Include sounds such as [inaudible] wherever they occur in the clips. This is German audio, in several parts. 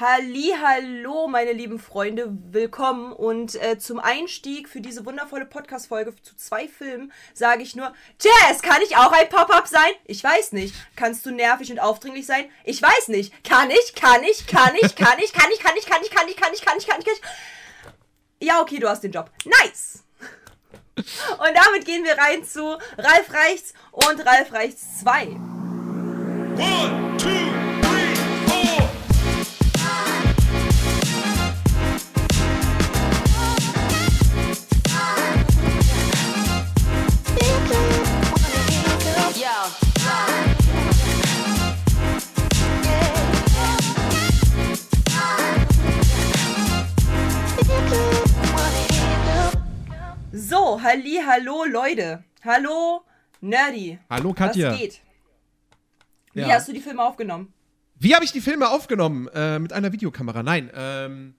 Hallo, meine lieben Freunde, willkommen und äh, zum Einstieg für diese wundervolle Podcast-Folge zu zwei Filmen sage ich nur, Jazz, kann ich auch ein Pop-Up sein? Ich weiß nicht. Kannst du nervig und aufdringlich sein? Ich weiß nicht. Kann ich, kann ich, kann ich, kann ich, kann ich, kann ich, kann ich, kann ich, kann ich, kann ich, kann ich, kann ich. Ja, okay, du hast den Job. Nice! Und damit gehen wir rein zu Ralf Reichts und Ralf Reichts 2. One, two, So, halli, hallo Leute. Hallo Nerdy. Hallo Katja. Was geht? Wie Ja. hast du die Filme aufgenommen? Wie habe ich die Filme aufgenommen? Äh, mit einer Videokamera? Nein. Ähm,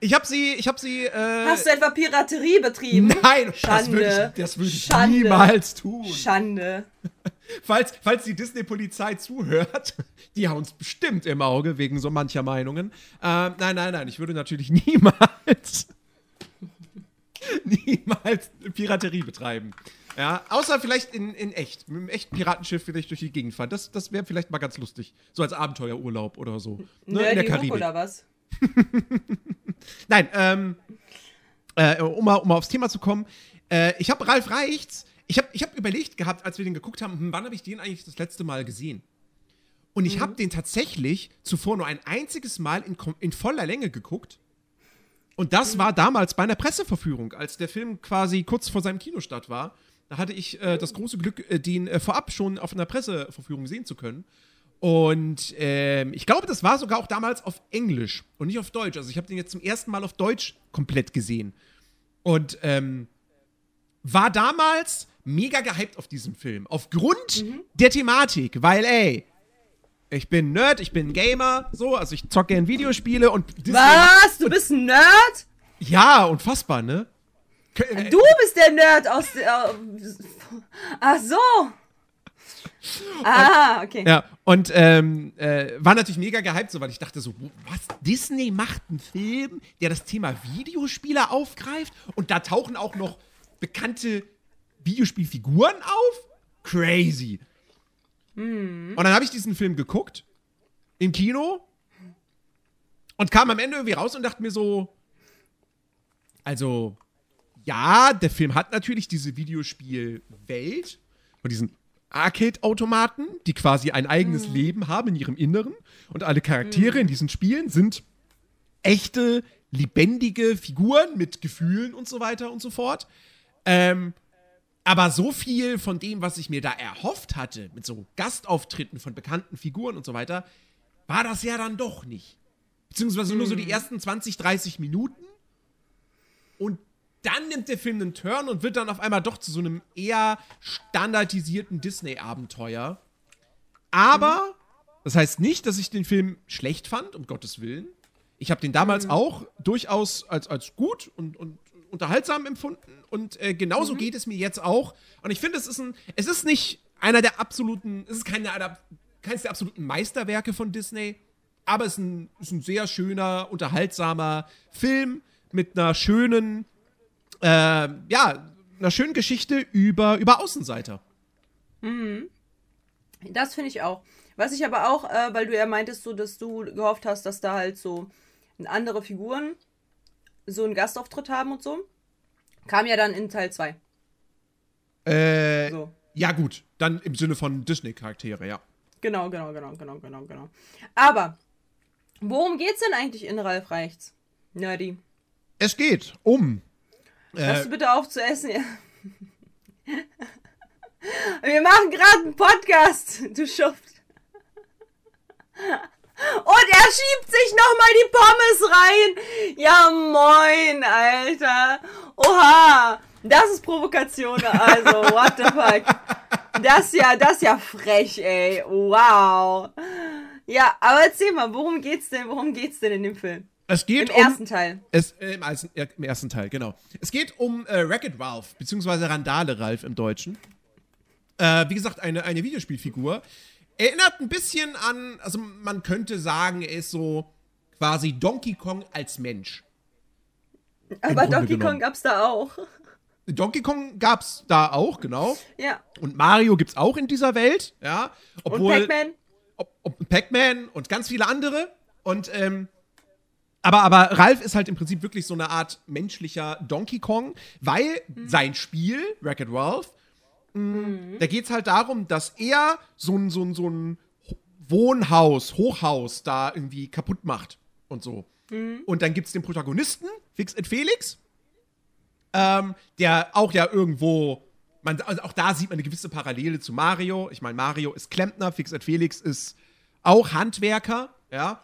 ich habe sie, ich habe sie. Äh, Hast du etwa Piraterie betrieben? [laughs] Nein, das Schande. würde ich, das würde ich Schande. niemals tun. Schande. [laughs] Falls, falls die Disney-Polizei zuhört, [laughs] die haben uns bestimmt im Auge wegen so mancher Meinungen. Ähm, nein, nein, nein, ich würde natürlich niemals, [laughs] niemals Piraterie betreiben. Ja, außer vielleicht in, in echt. Mit einem echten Piratenschiff vielleicht durch die Gegend fahren. Das, das wäre vielleicht mal ganz lustig. So als Abenteuerurlaub oder so. Ne, in der Karibik. oder was? [laughs] Nein, ähm, äh, um, mal, um mal aufs Thema zu kommen. Äh, ich habe Ralf Reichts, ich habe ich hab überlegt gehabt, als wir den geguckt haben, hm, wann habe ich den eigentlich das letzte Mal gesehen? Und ich habe den tatsächlich zuvor nur ein einziges Mal in, in voller Länge geguckt. Und das war damals bei einer Presseverführung, als der Film quasi kurz vor seinem Kinostart war. Da hatte ich äh, das große Glück, äh, den äh, vorab schon auf einer Presseverführung sehen zu können. Und ähm, ich glaube, das war sogar auch damals auf Englisch und nicht auf Deutsch. Also ich habe den jetzt zum ersten Mal auf Deutsch komplett gesehen. Und ähm, war damals mega gehypt auf diesen Film. Aufgrund der Thematik, weil, ey, ich bin Nerd, ich bin Gamer, so, also ich zocke gern Videospiele und Disney Was? Du bist ein Nerd? Ja, unfassbar, ne? Äh, Du bist der Nerd aus der. Ach so. Ah, okay. Ja, und ähm, äh, war natürlich mega gehypt, so, weil ich dachte so, was, Disney macht einen Film, der das Thema Videospiele aufgreift und da tauchen auch noch bekannte Videospielfiguren auf? Crazy. Und dann habe ich diesen Film geguckt, im Kino, und kam am Ende irgendwie raus und dachte mir so, also, ja, der Film hat natürlich diese Videospielwelt und diesen Arcade-Automaten, die quasi ein eigenes Leben haben in ihrem Inneren. Und alle Charaktere in diesen Spielen sind echte, lebendige Figuren mit Gefühlen und so weiter und so fort. Ähm, aber so viel von dem, was ich mir da erhofft hatte, mit so Gastauftritten von bekannten Figuren und so weiter, war das ja dann doch nicht. Beziehungsweise nur so die ersten 20, 30 Minuten. Und dann nimmt der Film einen Turn und wird dann auf einmal doch zu so einem eher standardisierten Disney-Abenteuer. Aber das heißt nicht, dass ich den Film schlecht fand, um Gottes Willen. Ich habe den damals auch durchaus als, als gut und, und unterhaltsam empfunden. Und äh, genauso geht es mir jetzt auch. Und ich finde, es ist ein, es ist nicht einer der absoluten, es ist keine, keines der absoluten Meisterwerke von Disney, aber es ist ein, ist ein sehr schöner, unterhaltsamer Film mit einer schönen, äh, ja, einer schönen Geschichte über, über Außenseiter. Das finde ich auch. Was ich aber auch, äh, weil du ja meintest, so, dass du gehofft hast, dass da halt so andere Figuren so einen Gastauftritt haben und so, kam ja dann in Teil 2. Äh, So. ja, gut. Dann im Sinne von Disney-Charaktere, ja. Genau, genau, genau, genau, genau, genau. Aber, worum geht's denn eigentlich in Ralf Reichts? Nerdy. Es geht um. Hörst Äh, du bitte auf zu essen? Ja. [laughs] Wir machen gerade einen Podcast, du Schuft. Und er schiebt sich nochmal die Pommes rein. Ja, moin, Alter. Oha. Das ist Provokation, also, what the fuck. Das ist ja, das ja frech, ey. Wow. Ja, aber erzähl mal, worum geht's denn, worum geht's denn in dem Film? es geht Im um. ersten Teil. Es, äh, im, ersten, äh, Im ersten Teil, genau. Es geht um äh, Wreck-It Ralph, beziehungsweise Randale Ralph im Deutschen. Äh, wie gesagt, eine, eine Videospielfigur. Erinnert ein bisschen an, also man könnte sagen, er ist so quasi Donkey Kong als Mensch. Aber Donkey genommen. Kong gab's da auch. Donkey Kong gab's da auch, genau. Ja. Und Mario gibt's auch in dieser Welt, ja. Und Obwohl, Pac-Man? ob, ob Pac-Man und ganz viele andere. Und ähm, aber, aber Ralph ist halt im Prinzip wirklich so eine Art menschlicher Donkey Kong, weil sein Spiel, Wreck-It Ralph, mh, da geht es halt darum, dass er so ein, so ein, so ein Wohnhaus, Hochhaus da irgendwie kaputt macht und so. Und dann gibt es den Protagonisten, Fix et Felix, ähm, der auch ja irgendwo, man, also auch da sieht man eine gewisse Parallele zu Mario. Ich meine, Mario ist Klempner, Fix et Felix ist auch Handwerker, ja.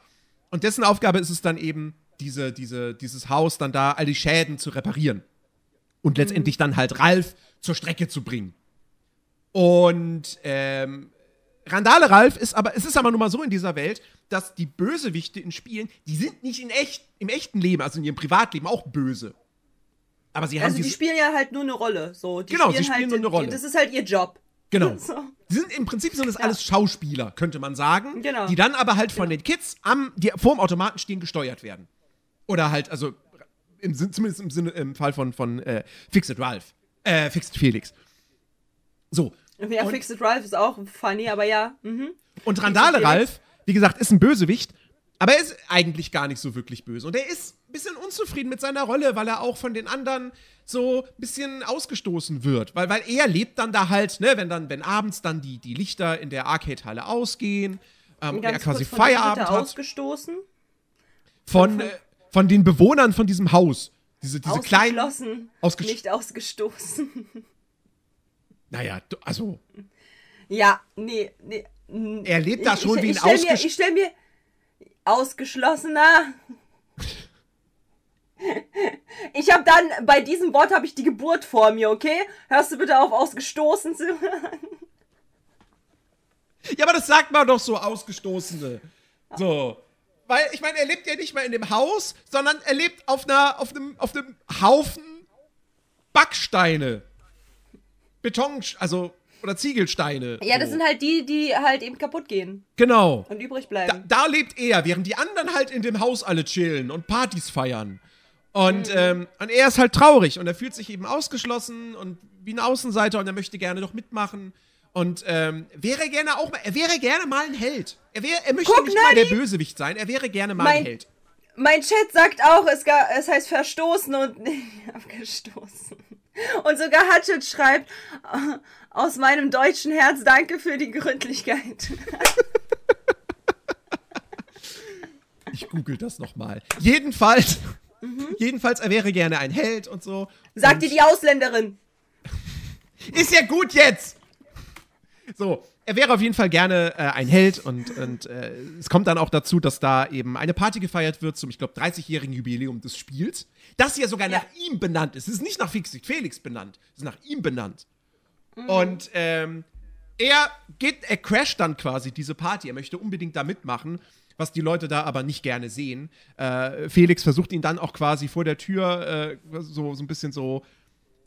Und dessen Aufgabe ist es dann eben, diese, diese, dieses Haus dann da, all die Schäden zu reparieren. Und letztendlich dann halt Ralf zur Strecke zu bringen. Und ähm, Randale Ralf ist aber, es ist aber nun mal so in dieser Welt, dass die Bösewichte in Spielen, die sind nicht in echt, im echten Leben, also in ihrem Privatleben auch böse. Aber sie haben Also die spielen ja halt nur eine Rolle. So. Die Genau, sie spielen nur eine Rolle. Das ist halt ihr Job. Genau. [laughs] So. Die sind im Prinzip sind das alles Schauspieler, könnte man sagen. Genau. Die dann aber halt von den Kids am, die vorm Automaten stehen, gesteuert werden. Oder halt, also im, zumindest im Sinne, im Fall von, von äh, Fixed Ralph. Äh, Fixed Felix. So. Ja, Und- Fixed Ralph ist auch funny, aber ja. Mhm. Und Randale. Ralph, wie gesagt, ist ein Bösewicht, aber er ist eigentlich gar nicht so wirklich böse. Und er ist ein bisschen unzufrieden mit seiner Rolle, weil er auch von den anderen so ein bisschen ausgestoßen wird. Weil, weil er lebt dann da halt, ne, wenn dann, wenn abends dann die, die Lichter in der Arcade-Halle ausgehen, ähm, und er quasi von Feierabend er hat. ausgestoßen. Von, äh, von den Bewohnern von diesem Haus. Diese, diese kleinen. Ausgeschlossen. Ausgesch- nicht ausgestoßen. Naja, du- also. ja, nee, nee. Er lebt da schon ich, wie ein stell mir, ausgesch- Ich stell mir. Ausgeschlossener. Ich habe dann, bei diesem Wort habe ich die Geburt vor mir, okay? Hörst du bitte auf, ausgestoßen zu hören? Ja, aber das sagt man doch so, Ausgestoßene. So. Weil, ich meine, er lebt ja nicht mal in dem Haus, sondern er lebt auf, einer, auf, einem, auf einem Haufen Backsteine. Beton, also, oder Ziegelsteine. Ja, das so. sind halt die, die halt eben kaputt gehen Genau. und übrig Da, bleiben. da lebt er, während die anderen halt in dem Haus alle chillen und Partys feiern. Und, ähm, und er ist halt traurig und er fühlt sich eben ausgeschlossen und wie ein Außenseiter und er möchte gerne doch mitmachen. Und ähm, wäre gerne auch mal, er wäre gerne mal ein Held. Er, wär, er möchte Guck, nicht mal der Nani! Bösewicht sein, er wäre gerne mal Mein- ein Held. Mein Chat sagt auch, es, ga, es heißt verstoßen und [laughs] abgestoßen. Und sogar Hatchet schreibt, äh, aus meinem deutschen Herz danke für die Gründlichkeit. [laughs] Ich google das nochmal. Jedenfalls, jedenfalls, er wäre gerne ein Held und so. Sagt dir die Ausländerin. [laughs] Ist ja gut jetzt! So, er wäre auf jeden Fall gerne äh, ein Held und, und äh, es kommt dann auch dazu, dass da eben eine Party gefeiert wird zum, ich glaube, 30-jährigen Jubiläum des Spiels. Das ja sogar Ja. nach ihm benannt ist. Es ist nicht nach Felix benannt, es ist nach ihm benannt. Und ähm, er geht, er crasht dann quasi diese Party. Er möchte unbedingt da mitmachen, was die Leute da aber nicht gerne sehen. Äh, Felix versucht ihn dann auch quasi vor der Tür äh, so, so ein bisschen so,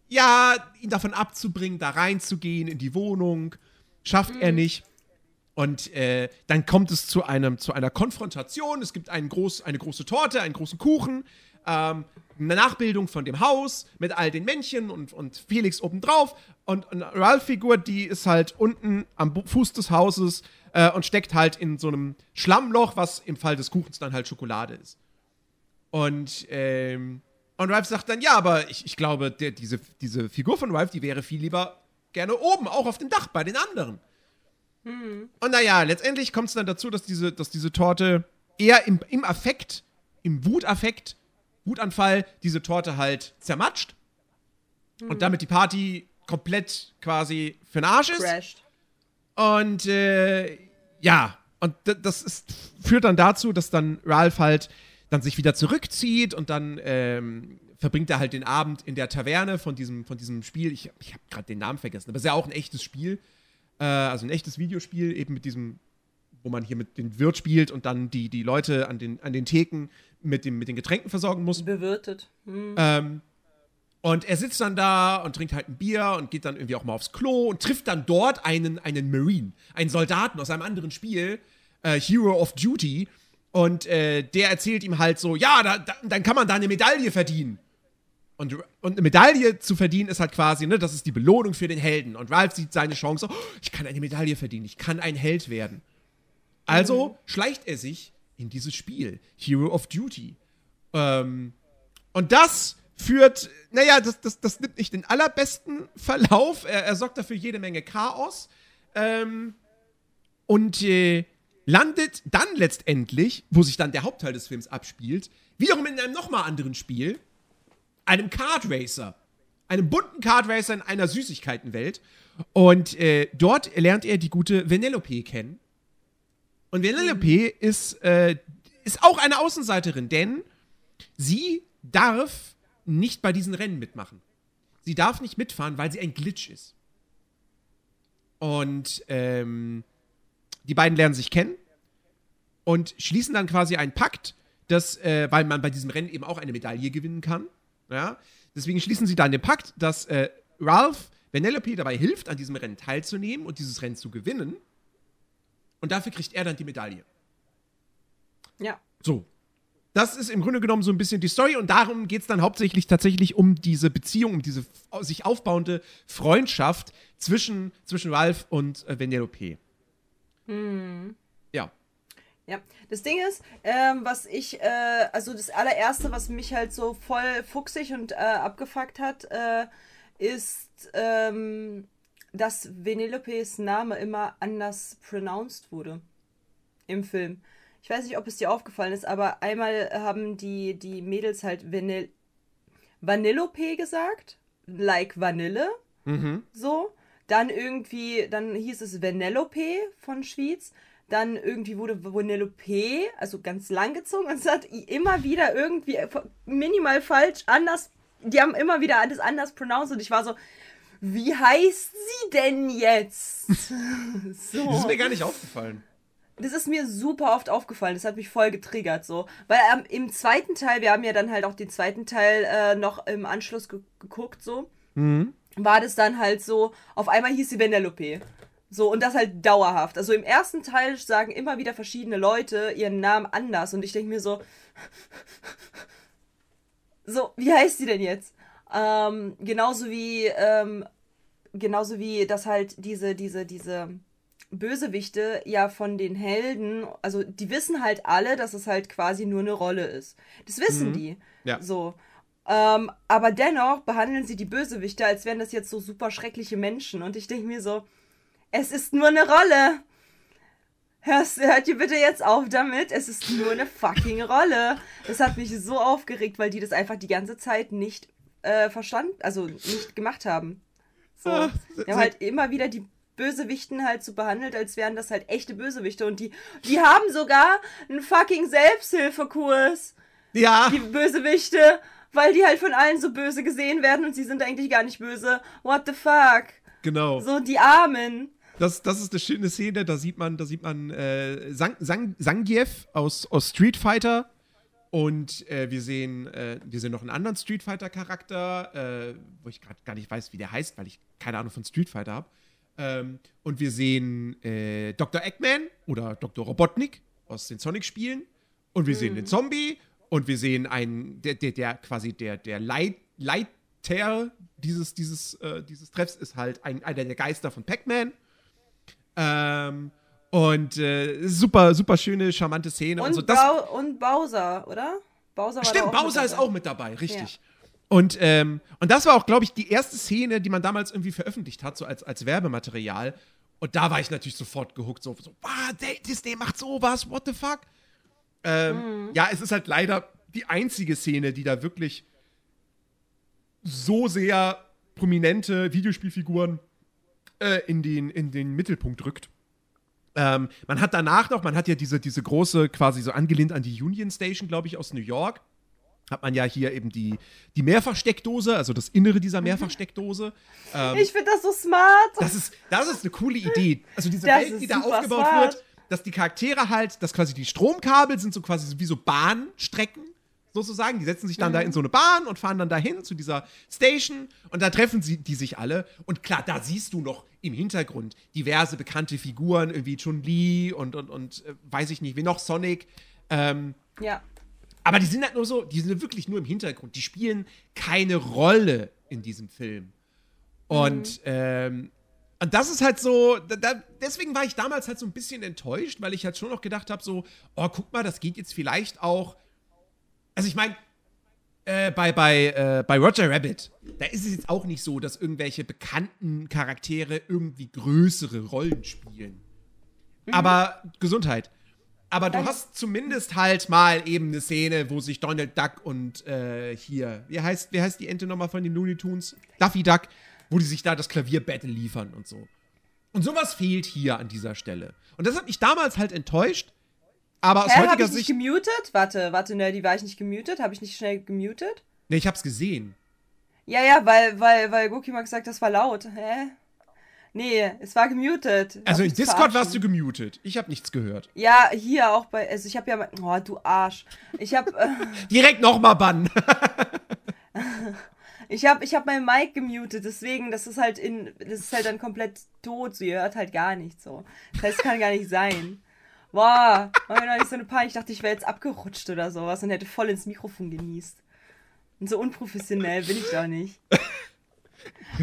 ja, ihn davon abzubringen, da reinzugehen in die Wohnung. Schafft er nicht. Und äh, dann kommt es zu, einem, zu einer Konfrontation. Es gibt einen groß, eine große Torte, einen großen Kuchen, ähm, eine Nachbildung von dem Haus mit all den Männchen und, und Felix obendrauf. Und eine Ralph-Figur, die ist halt unten am Fuß des Hauses äh, und steckt halt in so einem Schlammloch, was im Fall des Kuchens dann halt Schokolade ist. Und, ähm, und Ralph sagt dann, ja, aber ich, ich glaube, der, diese, diese Figur von Ralph, die wäre viel lieber gerne oben, auch auf dem Dach bei den anderen. Und naja, letztendlich kommt es dann dazu, dass diese, dass diese Torte eher im, im Affekt, im Wutaffekt, Wutanfall, diese Torte halt zermatscht. Und damit die Party komplett quasi für den Arsch ist. Crashed. Und äh, ja, und das ist, führt dann dazu, dass dann Ralph halt dann sich wieder zurückzieht und dann ähm, verbringt er halt den Abend in der Taverne von diesem, von diesem Spiel. Ich, ich habe gerade den Namen vergessen, aber es ist ja auch ein echtes Spiel. Äh, also ein echtes Videospiel, eben mit diesem, wo man hier mit dem Wirt spielt und dann die, die Leute an den, an den Theken mit, dem, mit den Getränken versorgen muss. Bewirtet. Hm. Ähm, Und er sitzt dann da und trinkt halt ein Bier und geht dann irgendwie auch mal aufs Klo und trifft dann dort einen, einen Marine, einen Soldaten aus einem anderen Spiel, äh, Hero of Duty. Und äh, der erzählt ihm halt so, ja, da, da, dann kann man da eine Medaille verdienen. Und, und eine Medaille zu verdienen ist halt quasi, ne, das ist die Belohnung für den Helden. Und Ralph sieht seine Chance, oh, ich kann eine Medaille verdienen, ich kann ein Held werden. Also schleicht er sich in dieses Spiel, Hero of Duty. Ähm, und das führt, naja, das, das, das nimmt nicht den allerbesten Verlauf. Er, er sorgt dafür jede Menge Chaos. Ähm, und äh, landet dann letztendlich, wo sich dann der Hauptteil des Films abspielt, wiederum in einem nochmal anderen Spiel, einem Kart Racer. Einem bunten Kart Racer in einer Süßigkeitenwelt. Und äh, dort lernt er die gute Vanellope kennen. Und Vanellope ist, äh, ist auch eine Außenseiterin, denn sie darf nicht bei diesen Rennen mitmachen. Sie darf nicht mitfahren, weil sie ein Glitch ist. Und ähm, die beiden lernen sich kennen und schließen dann quasi einen Pakt, dass, äh, weil man bei diesem Rennen eben auch eine Medaille gewinnen kann. Ja? Deswegen schließen sie dann den Pakt, dass äh, Ralph Vanellope dabei hilft, an diesem Rennen teilzunehmen und dieses Rennen zu gewinnen. Und dafür kriegt er dann die Medaille. Ja. So. Das ist im Grunde genommen so ein bisschen die Story und darum geht es dann hauptsächlich tatsächlich um diese Beziehung, um diese f- sich aufbauende Freundschaft zwischen, zwischen Ralph und äh, Vanellope. Ja. Ja, das Ding ist, ähm, was ich, äh, also das allererste, was mich halt so voll fuchsig und äh, abgefuckt hat, äh, ist, ähm, dass Venelopes Name immer anders pronounced wurde im Film. Ich weiß nicht, ob es dir aufgefallen ist, aber einmal haben die, die Mädels halt Vanil Vanillope gesagt, like Vanille, so. Dann irgendwie, dann hieß es Vanellope von Schwyz. Dann irgendwie wurde Vanellope, also ganz lang gezogen und es hat immer wieder irgendwie minimal falsch, anders, die haben immer wieder alles anders pronounced und ich war so, wie heißt sie denn jetzt? [laughs] so. Das ist mir gar nicht aufgefallen. Das ist mir super oft aufgefallen. Das hat mich voll getriggert, so. Weil ähm, im zweiten Teil, wir haben ja dann halt auch den zweiten Teil äh, noch im Anschluss ge geguckt, so. War das dann halt so, auf einmal hieß sie Vanellope. So, und das halt dauerhaft. Also im ersten Teil sagen immer wieder verschiedene Leute ihren Namen anders. Und ich denke mir so, so, wie heißt sie denn jetzt? Ähm, genauso wie, ähm, genauso wie das halt diese, diese, diese Bösewichte ja von den Helden, also die wissen halt alle, dass es halt quasi nur eine Rolle ist. Das wissen die. Ja. So. Ähm, aber dennoch behandeln sie die Bösewichte, als wären das jetzt so super schreckliche Menschen. Und ich denke mir so, es ist nur eine Rolle. Hörst, hört ihr bitte jetzt auf damit? Es ist nur eine fucking Rolle. Das hat mich so aufgeregt, weil die das einfach die ganze Zeit nicht äh, verstanden, also nicht gemacht haben. So. Ah, Die haben halt immer wieder die Bösewichten halt so behandelt, als wären das halt echte Bösewichte. Und die, die haben sogar einen fucking Selbsthilfekurs, Ja, die Bösewichte, weil die halt von allen so böse gesehen werden und sie sind eigentlich gar nicht böse. What the fuck? genau. So die Armen. Das, das ist eine schöne Szene, da sieht man, da sieht man äh, Sang, Sang, Zangief aus, aus Street Fighter. Und äh, wir sehen, äh, wir sehen noch einen anderen Street Fighter-Charakter, äh, wo ich gerade gar nicht weiß, wie der heißt, weil ich keine Ahnung von Street Fighter habe. Ähm, und wir sehen äh, Dr. Eggman oder Dr. Robotnik aus den Sonic-Spielen. Und wir sehen den Zombie. Und wir sehen einen, der, der, der quasi der, der Leit, Leiter dieses, dieses, äh, dieses Treffs ist halt ein, einer der Geister von Pac-Man. Ähm, und äh, super, super schöne, charmante Szene. Und, Und, so. Das, Bau und Bowser, oder? Bowser Stimmt, Bowser ist auch mit dabei, richtig. Und, ähm, und das war auch, glaube ich, die erste Szene, die man damals irgendwie veröffentlicht hat, so als, als Werbematerial. Und da war ich natürlich sofort gehuckt, so, so wow, Disney macht sowas, what the fuck? Ähm, Ja, es ist halt leider die einzige Szene, die da wirklich so sehr prominente Videospielfiguren äh, in, den, in den Mittelpunkt rückt. Ähm, man hat danach noch, man hat ja diese, diese große, quasi so angelehnt an die Union Station, glaube ich, aus New York. Hat man ja hier eben die, die Mehrfachsteckdose, also das Innere dieser Mehrfachsteckdose. Ähm, Ich finde das so smart. das ist, das ist eine coole Idee. Also diese Das Welt, die da aufgebaut smart. wird, dass die Charaktere halt, dass quasi die Stromkabel sind so quasi wie so Bahnstrecken. Sozusagen. Die setzen sich dann da in so eine Bahn und fahren dann dahin zu dieser Station und da treffen sie die sich alle. Und klar, da siehst du noch im Hintergrund diverse bekannte Figuren, irgendwie Chun-Li und, und, und äh, weiß ich nicht, wie noch, Sonic. Ähm, Ja. aber die sind halt nur so, die sind wirklich nur im Hintergrund. Die spielen keine Rolle in diesem Film. Und, ähm, und das ist halt so, da, deswegen war ich damals halt so ein bisschen enttäuscht, weil ich halt schon noch gedacht habe, so, oh, guck mal, das geht jetzt vielleicht auch. Also ich meine, äh, bei, bei, äh, bei Roger Rabbit, da ist es jetzt auch nicht so, dass irgendwelche bekannten Charaktere irgendwie größere Rollen spielen. Aber Gesundheit. Aber du hast zumindest halt mal eben eine Szene, wo sich Donald Duck und äh, hier, wie heißt, wie heißt die Ente nochmal von den Looney Tunes? Duffy Duck, wo die sich da das Klavierbattle liefern und so. Und sowas fehlt hier an dieser Stelle. Und das hat mich damals halt enttäuscht. Aber aus Hä, hab heutiger ich nicht Sicht. gemutet? Warte, warte, Nerdy, war ich nicht gemutet? Habe ich nicht schnell gemutet? Nee, ich hab's gesehen. Ja, ja, weil, weil, weil Goki mal gesagt, das war laut. Hä? Nee, es war gemutet. Also in Discord warst du gemutet. Ich hab nichts gehört. Ja, hier auch bei, also ich habe ja, oh, du Arsch. Ich habe, äh, [laughs] Direkt nochmal bannen. [laughs] ich habe, ich habe mein Mic gemutet, deswegen, das ist halt in, das ist halt dann komplett tot, so, ihr hört halt gar nichts so. Das heißt, es kann gar nicht sein. Boah, war mir noch nicht so eine Panik. Ich dachte, ich wäre jetzt abgerutscht oder sowas und hätte voll ins Mikrofon genießt. Und so unprofessionell bin ich doch nicht.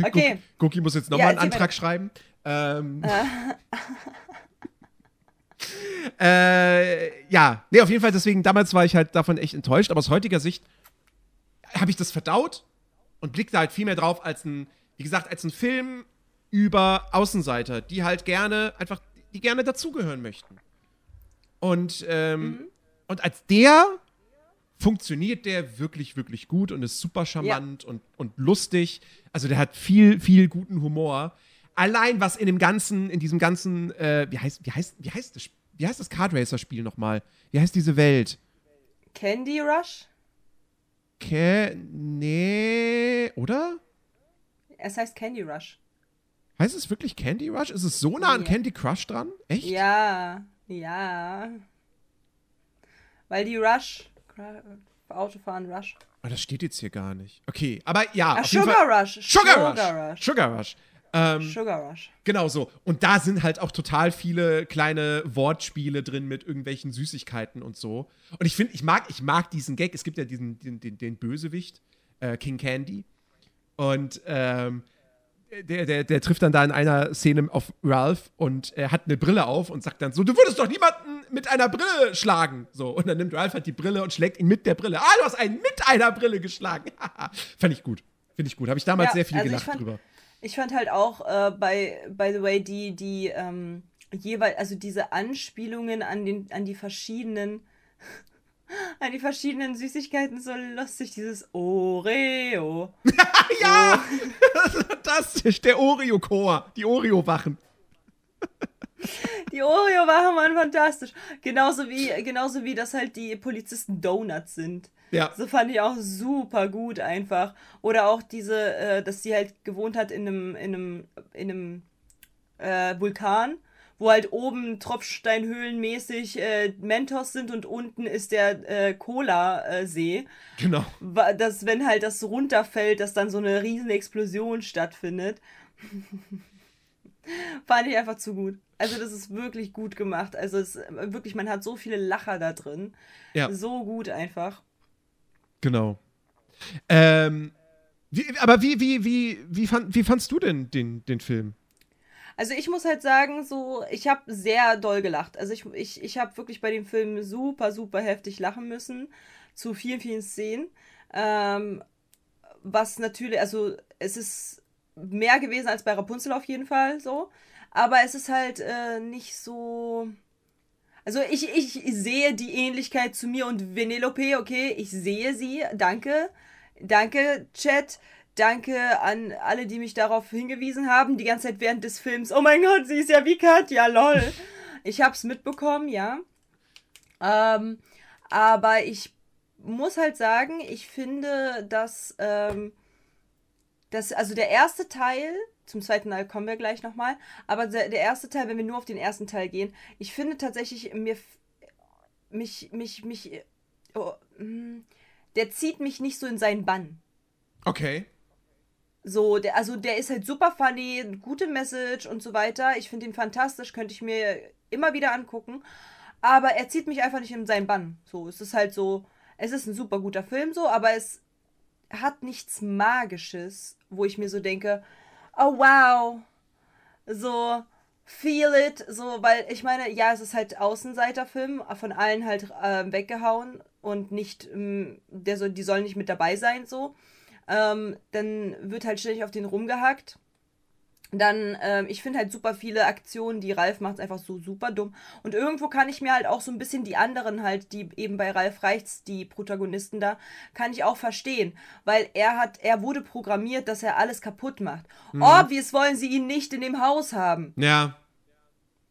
Okay. Goki muss jetzt Ja, nochmal einen erzähl Antrag schreiben. Ähm. [laughs] äh, ja, nee, auf jeden Fall, deswegen, damals war ich halt davon echt enttäuscht, aber aus heutiger Sicht habe ich das verdaut und blicke da halt viel mehr drauf als ein, wie gesagt, als ein Film über Außenseiter, die halt gerne, einfach, die gerne dazugehören möchten. Und, ähm, und als der funktioniert der wirklich, wirklich gut und ist super charmant und, und lustig. Also der hat viel, viel guten Humor. Allein was in dem ganzen, in diesem ganzen, äh, wie heißt, wie heißt, wie heißt das, wie heißt das Kart Racer Spiel nochmal? Wie heißt diese Welt? Candy Rush? Ke nee, oder? Es heißt Candy Rush. Heißt es wirklich Candy Rush? Ist es so nah an Ja. Candy Crush dran? Echt? Ja, ja. Weil die Rush, Autofahren Rush. Oh, das steht jetzt hier gar nicht. Okay, aber ja. Jeden Sugar Rush. Sugar Rush. Sugar Rush. Sugar Rush. Ähm, Sugar Rush. Genau so. Und da sind halt auch total viele kleine Wortspiele drin mit irgendwelchen Süßigkeiten und so. Und ich finde, ich mag, ich mag diesen Gag. Es gibt ja diesen, den, den, den Bösewicht, äh, King Candy. Und ähm, der, der, der trifft dann da in einer Szene auf Ralph und er hat eine Brille auf und sagt dann so, du würdest doch niemanden mit einer Brille schlagen. So, und dann nimmt Ralph halt die Brille und schlägt ihn mit der Brille. Ah, du hast einen mit einer Brille geschlagen. [laughs] Fand ich gut. Finde ich gut. Habe ich damals Ja, sehr viel also ich gelacht fand- drüber. Ich fand halt auch, äh, bei, by the way, die, die, ähm, jeweils, also diese Anspielungen an den, an die verschiedenen, an die verschiedenen Süßigkeiten so lustig, dieses Oreo. [laughs] Ja! Das ist fantastisch. Der Oreo-Chor. Die Oreo-Wachen. Die Oreo-Wachen waren fantastisch. Genauso wie, genauso wie das halt die Polizisten Donuts sind. Ja. So fand ich auch super gut einfach. Oder auch diese, äh, dass sie halt gewohnt hat in einem, in einem, in einem äh, Vulkan, wo halt oben Tropfsteinhöhlenmäßig äh, Mentos sind und unten ist der äh, Cola-See. Genau. Dass wenn halt das runterfällt, dass dann so eine riesen Explosion stattfindet. [laughs] Fand ich einfach zu gut. Also das ist wirklich gut gemacht. Also es wirklich, man hat so viele Lacher da drin. Ja. So gut einfach. Genau. Ähm, wie, aber wie, wie, wie, wie, fand, wie fandst du denn den, den Film? Also ich muss halt sagen, so, ich habe sehr doll gelacht. Also ich, ich, ich habe wirklich bei dem Film super, super heftig lachen müssen. Zu vielen, vielen Szenen. Ähm, was natürlich, also es ist mehr gewesen als bei Rapunzel auf jeden Fall so. Aber es ist halt äh, nicht so. Also ich, ich sehe die Ähnlichkeit zu mir und Venelope, okay, ich sehe sie. Danke. Danke, Chat. Danke an alle, die mich darauf hingewiesen haben, die ganze Zeit während des Films. Oh mein Gott, sie ist ja wie Katja, lol. Ich hab's mitbekommen, ja. Ähm, aber ich muss halt sagen, ich finde, dass, ähm, dass, also der erste Teil, zum zweiten Teil kommen wir gleich nochmal, aber der, der erste Teil, wenn wir nur auf den ersten Teil gehen, ich finde tatsächlich, mir, mich, mich, mich, oh, mm, der zieht mich nicht so in seinen Bann. Okay. So, der, also der ist halt super funny, gute Message und so weiter. Ich finde ihn fantastisch, könnte ich mir immer wieder angucken. Aber er zieht mich einfach nicht in seinen Bann. So, es ist halt so, es ist ein super guter Film so, aber es hat nichts Magisches, wo ich mir so denke, oh wow, so feel it, so, weil ich meine, ja, es ist halt Außenseiterfilm, von allen halt äh, weggehauen und nicht, ähm, der so, die sollen nicht mit dabei sein, so. Ähm, dann wird halt ständig auf den rumgehackt. Dann, ähm, ich finde halt super viele Aktionen, die Ralf macht, einfach so super dumm. Und irgendwo kann ich mir halt auch so ein bisschen die anderen halt, die eben bei Ralf Reichts, die Protagonisten da, kann ich auch verstehen. Weil er hat, er wurde programmiert, dass er alles kaputt macht. Obvious wollen sie ihn nicht in dem Haus haben. Ja.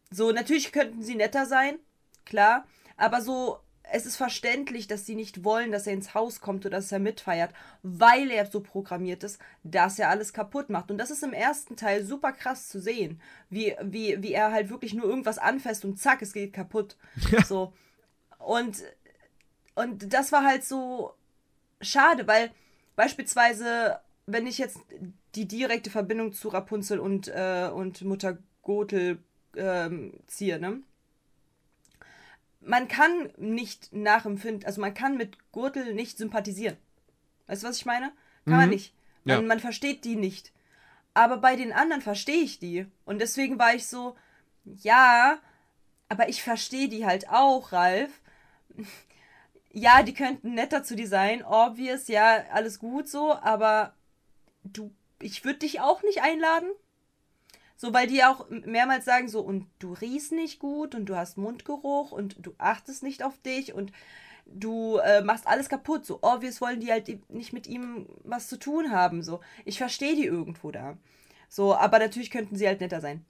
So, natürlich könnten sie netter sein, klar. Aber so, es ist verständlich, dass sie nicht wollen, dass er ins Haus kommt oder dass er mitfeiert, weil er so programmiert ist, dass er alles kaputt macht. Und das ist im ersten Teil super krass zu sehen, wie, wie, wie er halt wirklich nur irgendwas anfasst und zack, es geht kaputt. So. Und, und das war halt so schade, weil beispielsweise, wenn ich jetzt die direkte Verbindung zu Rapunzel und, äh, und Mutter Gothel ähm, ziehe, ne? Man kann nicht nachempfinden, also man kann mit Gürtel nicht sympathisieren. Weißt du, was ich meine? Kann man nicht. Man, Ja. man versteht die nicht. Aber bei den anderen verstehe ich die. Und deswegen war ich so, ja, aber ich verstehe die halt auch, Ralf. [laughs] Ja, die könnten netter zu dir sein, obvious, ja, alles gut so, aber du, ich würde dich auch nicht einladen. So, weil die auch mehrmals sagen so, und du riechst nicht gut und du hast Mundgeruch und du achtest nicht auf dich und du äh, machst alles kaputt. So, obvious wollen die halt nicht mit ihm was zu tun haben. So, ich verstehe die irgendwo da. So, aber natürlich könnten sie halt netter sein.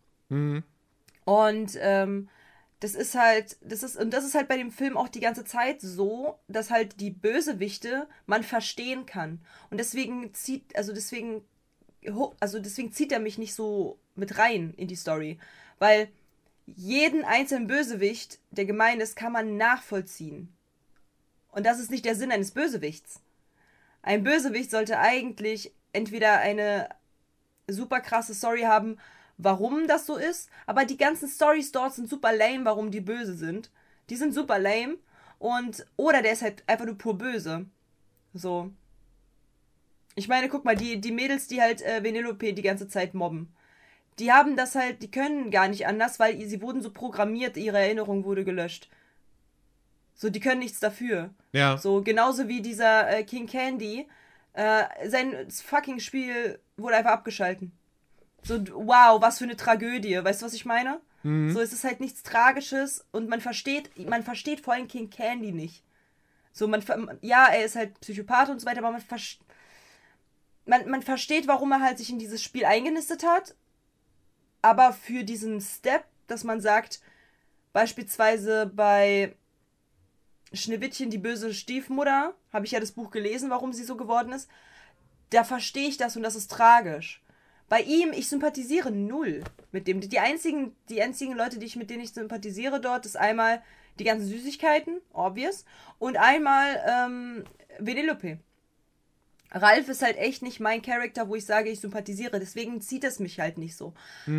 Und ähm, das ist halt, das ist, und das ist halt bei dem Film auch die ganze Zeit so, dass halt die Bösewichte man verstehen kann. Und deswegen zieht, also deswegen, also deswegen zieht er mich nicht so mit rein in die Story. Weil jeden einzelnen Bösewicht, der gemein ist, kann man nachvollziehen. Und das ist nicht der Sinn eines Bösewichts. Ein Bösewicht sollte eigentlich entweder eine super krasse Story haben, warum das so ist, aber die ganzen Stories dort sind super lame, warum die böse sind. Die sind super lame und oder der ist halt einfach nur pur böse. So. Ich meine, guck mal, die, die Mädels, die halt äh, Venelope die ganze Zeit mobben. Die haben das halt, die können gar nicht anders, weil sie wurden so programmiert, ihre Erinnerung wurde gelöscht. So, die können nichts dafür. Ja. So, genauso wie dieser äh, King Candy. Äh, sein fucking Spiel wurde einfach abgeschalten. So, wow, was für eine Tragödie. Weißt du, was ich meine? So, es ist halt nichts Tragisches und man versteht, man versteht vor allem King Candy nicht. So, man, ver- ja, er ist halt Psychopath und so weiter, aber man, vers- man, man versteht, warum er halt sich in dieses Spiel eingenistet hat. Aber für diesen Step, dass man sagt, beispielsweise bei Schneewittchen, die böse Stiefmutter, habe ich ja das Buch gelesen, warum sie so geworden ist. Da verstehe ich das und das ist tragisch. Bei ihm, ich sympathisiere null mit dem. Die einzigen, die einzigen Leute, die ich, mit denen ich sympathisiere dort, ist einmal die ganzen Süßigkeiten, obvious, und einmal ähm, Venelope. Ralf ist halt echt nicht mein Charakter, wo ich sage, ich sympathisiere. Deswegen zieht es mich halt nicht so.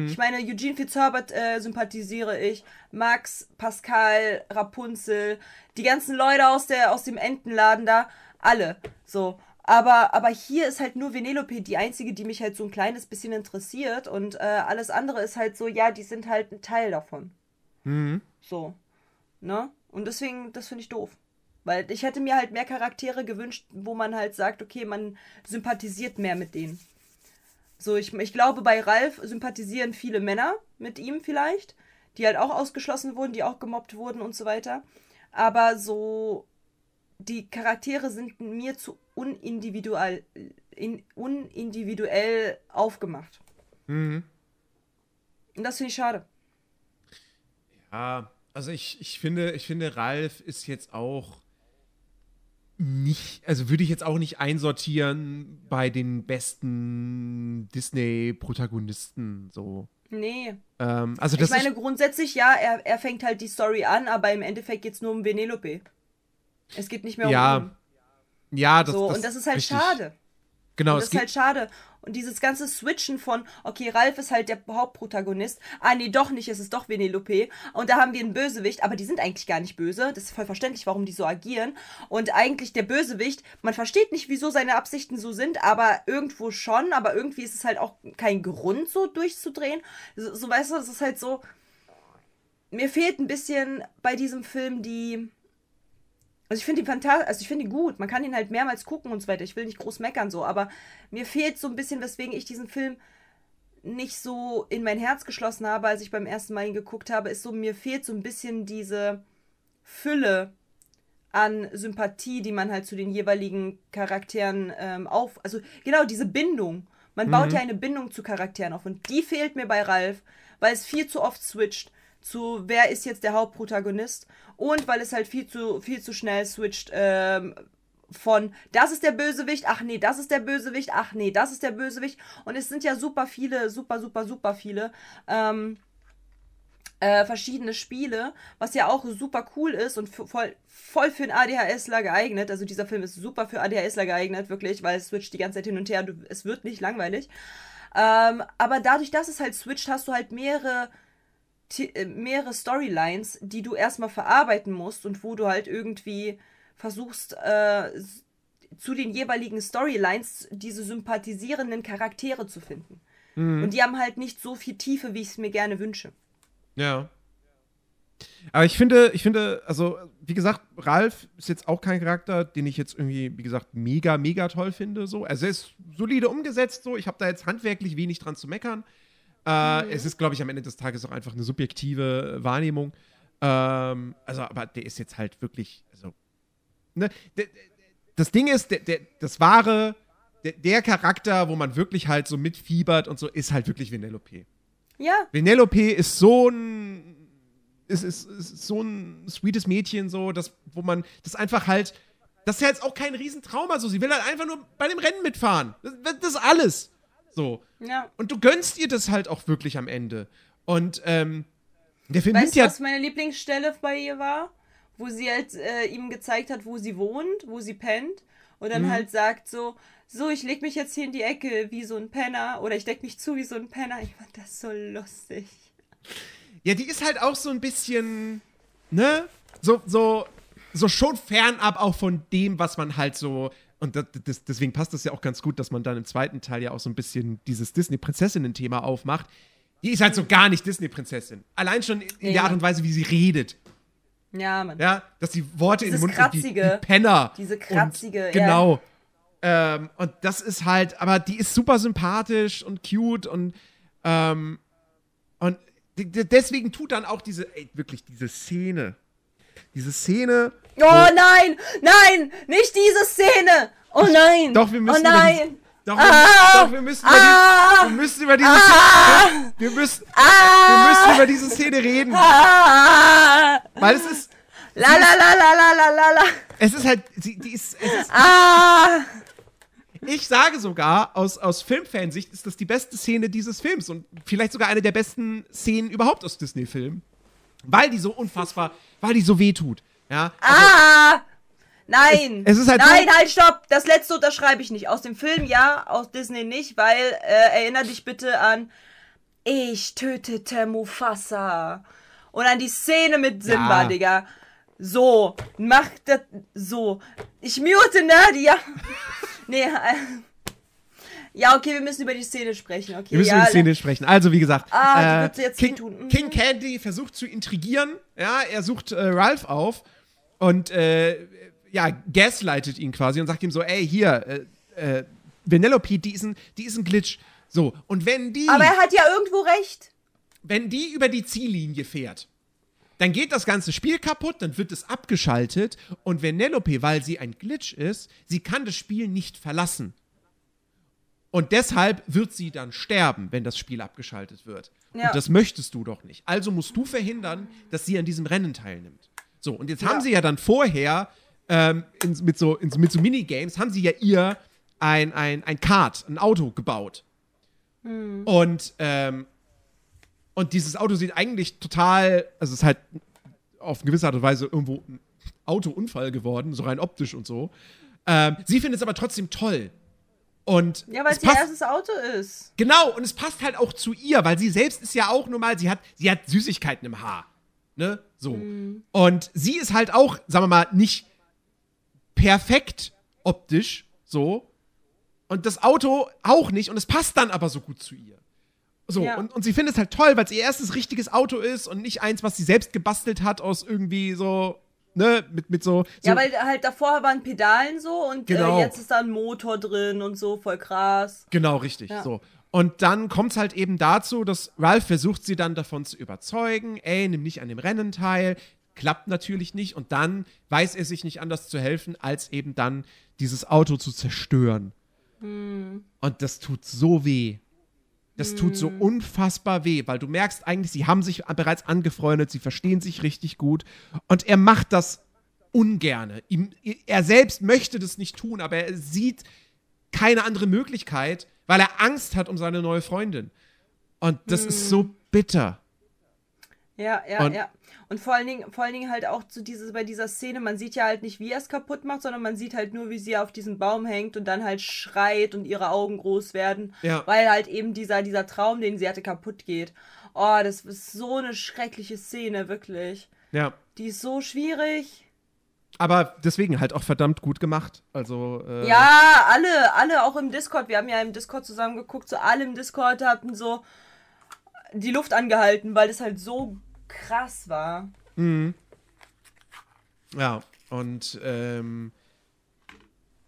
Ich meine, Eugene Fitzherbert äh, sympathisiere ich. Max, Pascal, Rapunzel, die ganzen Leute aus, der, aus dem Entenladen da, alle. So. Aber, aber hier ist halt nur Venelope die einzige, die mich halt so ein kleines bisschen interessiert. Und äh, alles andere ist halt so, ja, die sind halt ein Teil davon. So. Ne? Und deswegen, das finde ich doof. Weil ich hätte mir halt mehr Charaktere gewünscht, wo man halt sagt, okay, man sympathisiert mehr mit denen. So, ich, ich glaube, bei Ralf sympathisieren viele Männer mit ihm vielleicht, die halt auch ausgeschlossen wurden, die auch gemobbt wurden und so weiter. Aber so, die Charaktere sind mir zu unindividuell, in, unindividuell aufgemacht. Und das finde ich schade. Ja, also ich, ich finde, ich finde, Ralf ist jetzt auch nicht, also würde ich jetzt auch nicht einsortieren bei den besten Disney-Protagonisten. So. Nee. Ähm, also Ich das meine, ist, grundsätzlich ja, er, er fängt halt die Story an, aber im Endeffekt geht es nur um Venelope. Es geht nicht mehr um Ja. ihn. Ja, das, so, das und das ist halt richtig. schade. Genau, Und es das ist halt schade. Und dieses ganze Switchen von, okay, Ralf ist halt der Hauptprotagonist. Ah, nee, doch nicht, es ist doch Venelope. Und da haben wir einen Bösewicht, aber die sind eigentlich gar nicht böse. Das ist voll verständlich, warum die so agieren. Und eigentlich der Bösewicht, man versteht nicht, wieso seine Absichten so sind, aber irgendwo schon. Aber irgendwie ist es halt auch kein Grund, so durchzudrehen. So, so weißt du, es ist halt so. Mir fehlt ein bisschen bei diesem Film die. Also ich finde ihn fantastisch, also ich finde ihn gut. Man kann ihn halt mehrmals gucken und so weiter. Ich will nicht groß meckern so, aber mir fehlt so ein bisschen, weswegen ich diesen Film nicht so in mein Herz geschlossen habe, als ich beim ersten Mal ihn geguckt habe, ist so, mir fehlt so ein bisschen diese Fülle an Sympathie, die man halt zu den jeweiligen Charakteren ähm, auf, also genau diese Bindung. Man baut ja eine Bindung zu Charakteren auf und die fehlt mir bei Ralf, weil es viel zu oft switcht zu wer ist jetzt der Hauptprotagonist und weil es halt viel zu viel zu schnell switcht ähm, von das ist der Bösewicht, ach nee, das ist der Bösewicht, ach nee, das ist der Bösewicht und es sind ja super viele, super super super viele ähm, äh, verschiedene Spiele, was ja auch super cool ist und voll, voll für einen ADHSler geeignet. Also dieser Film ist super für ADHSler geeignet, wirklich, weil es switcht die ganze Zeit hin und her. Du, es wird nicht langweilig. Ähm, aber dadurch, dass es halt switcht, hast du halt mehrere mehrere Storylines, die du erstmal verarbeiten musst und wo du halt irgendwie versuchst, äh, zu den jeweiligen Storylines diese sympathisierenden Charaktere zu finden. Und die haben halt nicht so viel Tiefe, wie ich es mir gerne wünsche. Ja. Aber ich finde, ich finde, also, wie gesagt, Ralf ist jetzt auch kein Charakter, den ich jetzt irgendwie, wie gesagt, mega, mega toll finde. So. Also er ist solide umgesetzt, so. Ich habe da jetzt handwerklich wenig dran zu meckern. Äh, Es ist, glaube ich, am Ende des Tages auch einfach eine subjektive Wahrnehmung. Ähm, also, aber der ist jetzt halt wirklich, also, ne, das Ding ist, der, der, das wahre, der, der Charakter, wo man wirklich halt so mitfiebert und so, ist halt wirklich Vanellope. Ja, Penelope ist so ein ist, ist, ist so ein sweetes Mädchen, so, das, wo man das einfach halt, das ist ja jetzt auch kein Riesentrauma, so, sie will halt einfach nur bei dem Rennen mitfahren. Das, das ist alles. So. ja. Und du gönnst ihr das halt auch wirklich am Ende. Und, ähm, der Film Weißt du, ja. was meine Lieblingsstelle bei ihr war? Wo sie halt äh, ihm gezeigt hat, wo sie wohnt, wo sie pennt. Und Mhm. dann halt sagt so, so, ich leg mich jetzt hier in die Ecke wie so ein Penner. Oder ich deck mich zu wie so ein Penner. Ich fand das so lustig. Ja, die ist halt auch so ein bisschen, ne? So, so, so schon fernab auch von dem, was man halt so. Und das, das, deswegen passt das ja auch ganz gut, dass man dann im zweiten Teil ja auch so ein bisschen dieses Disney-Prinzessinnen-Thema aufmacht. Die ist halt so gar nicht Disney-Prinzessin. Allein schon in Nee. der Art und Weise, wie sie redet. Ja, Mann. Ja, dass die Worte in den Dieses Mund nimmt, die, Kratzige. die Penner. Diese kratzige, und, ja. Genau. Ähm, und das ist halt, aber die ist super sympathisch und cute und, ähm, und deswegen tut dann auch diese, ey, wirklich diese Szene. Diese Szene. Oh nein, nein, nicht diese Szene. Oh nein. Doch, wir müssen Oh über nein. diese- Doch, wir, Ah! doch, wir müssen über, Ah! die, wir müssen über diese Ah! Szene, wir müssen, wir müssen über diese Szene reden, Ah, weil es ist, la la la la la la la la. es ist halt, sie, die ist, es ist Ah. Ich sage sogar, aus, aus Filmfansicht ist das die beste Szene dieses Films und vielleicht sogar eine der besten Szenen überhaupt aus Disney-Filmen. Weil die so unfassbar, weil die so wehtut. Ja, also, Ah! Nein! Es- es ist halt Nein, halt, stopp! Das letzte unterschreibe ich nicht. Aus dem Film ja, aus Disney nicht, weil, äh, erinner dich bitte an Ich tötete Mufasa. Und an die Szene mit Simba, Ja. Digga. So, mach das so. Ich mute Nadia. [laughs] nee, äh, ja, okay, wir müssen über die Szene sprechen. Okay, wir müssen ja, über die Szene sprechen. Also, wie gesagt, Ah, die äh, King. Mhm. King Candy versucht zu intrigieren. Ja, er sucht äh, Ralph auf und äh, ja, gaslightet ihn quasi und sagt ihm so: Ey, hier, äh, äh, Vanellope, die ist, ein, die ist ein Glitch. So, und wenn die. Aber er hat ja irgendwo recht. wenn die über die Ziellinie fährt, dann geht das ganze Spiel kaputt, dann wird es abgeschaltet und Vanellope, weil sie ein Glitch ist, sie kann das Spiel nicht verlassen. Und deshalb wird sie dann sterben, wenn das Spiel abgeschaltet wird. Ja. Und das möchtest du doch nicht. Also musst du verhindern, dass sie an diesem Rennen teilnimmt. So, und jetzt haben Ja. sie ja dann vorher ähm, in, mit, so, in, mit so Minigames, haben sie ja ihr ein, ein, ein Kart, ein Auto gebaut. Und ähm, und dieses Auto sieht eigentlich total, also es ist halt auf eine gewisse Art und Weise irgendwo ein Autounfall geworden, so rein optisch und so. Ähm, sie findet es aber trotzdem toll. Und Ja, weil es ihr erstes Auto ist. Genau, und es passt halt auch zu ihr, weil sie selbst ist ja auch normal, sie hat, sie hat Süßigkeiten im Haar. Ne? So. Und sie ist halt auch, sagen wir mal, nicht perfekt optisch, so. Und das Auto auch nicht, und es passt dann aber so gut zu ihr. So, Ja. und, und sie findet es halt toll, weil es ihr erstes richtiges Auto ist und nicht eins, was sie selbst gebastelt hat aus irgendwie so, ne, mit, mit so. so Ja, weil halt davor waren Pedalen so und Genau. äh, jetzt ist da ein Motor drin und so, voll krass. Genau, richtig. Ja. So. Und dann kommt es halt eben dazu, dass Ralph versucht, sie dann davon zu überzeugen, ey, nimm nicht an dem Rennen teil. Klappt natürlich nicht. Und dann weiß er sich nicht anders zu helfen, als eben dann dieses Auto zu zerstören. Hm. Und das tut so weh. Das tut so unfassbar weh, weil du merkst eigentlich, sie haben sich bereits angefreundet, sie verstehen sich richtig gut. Und er macht das ungerne. Ihm, er selbst möchte das nicht tun, aber er sieht keine andere Möglichkeit, weil er Angst hat um seine neue Freundin. Und das ist so bitter. Ja, ja, Und- ja. Und vor allen, Dingen, vor allen Dingen halt auch zu dieses, bei dieser Szene, man sieht ja halt nicht, wie er es kaputt macht, sondern man sieht halt nur, wie sie auf diesem Baum hängt und dann halt schreit und ihre Augen groß werden, Ja. weil halt eben dieser, dieser Traum, den sie hatte, kaputt geht. Oh, das ist so eine schreckliche Szene, wirklich. Ja. Die ist so schwierig. Aber deswegen halt auch verdammt gut gemacht. Also, äh, Ja, alle, alle auch im Discord. Wir haben ja im Discord zusammen geguckt, so alle im Discord hatten so die Luft angehalten, weil das halt so krass war. Ja, und ähm,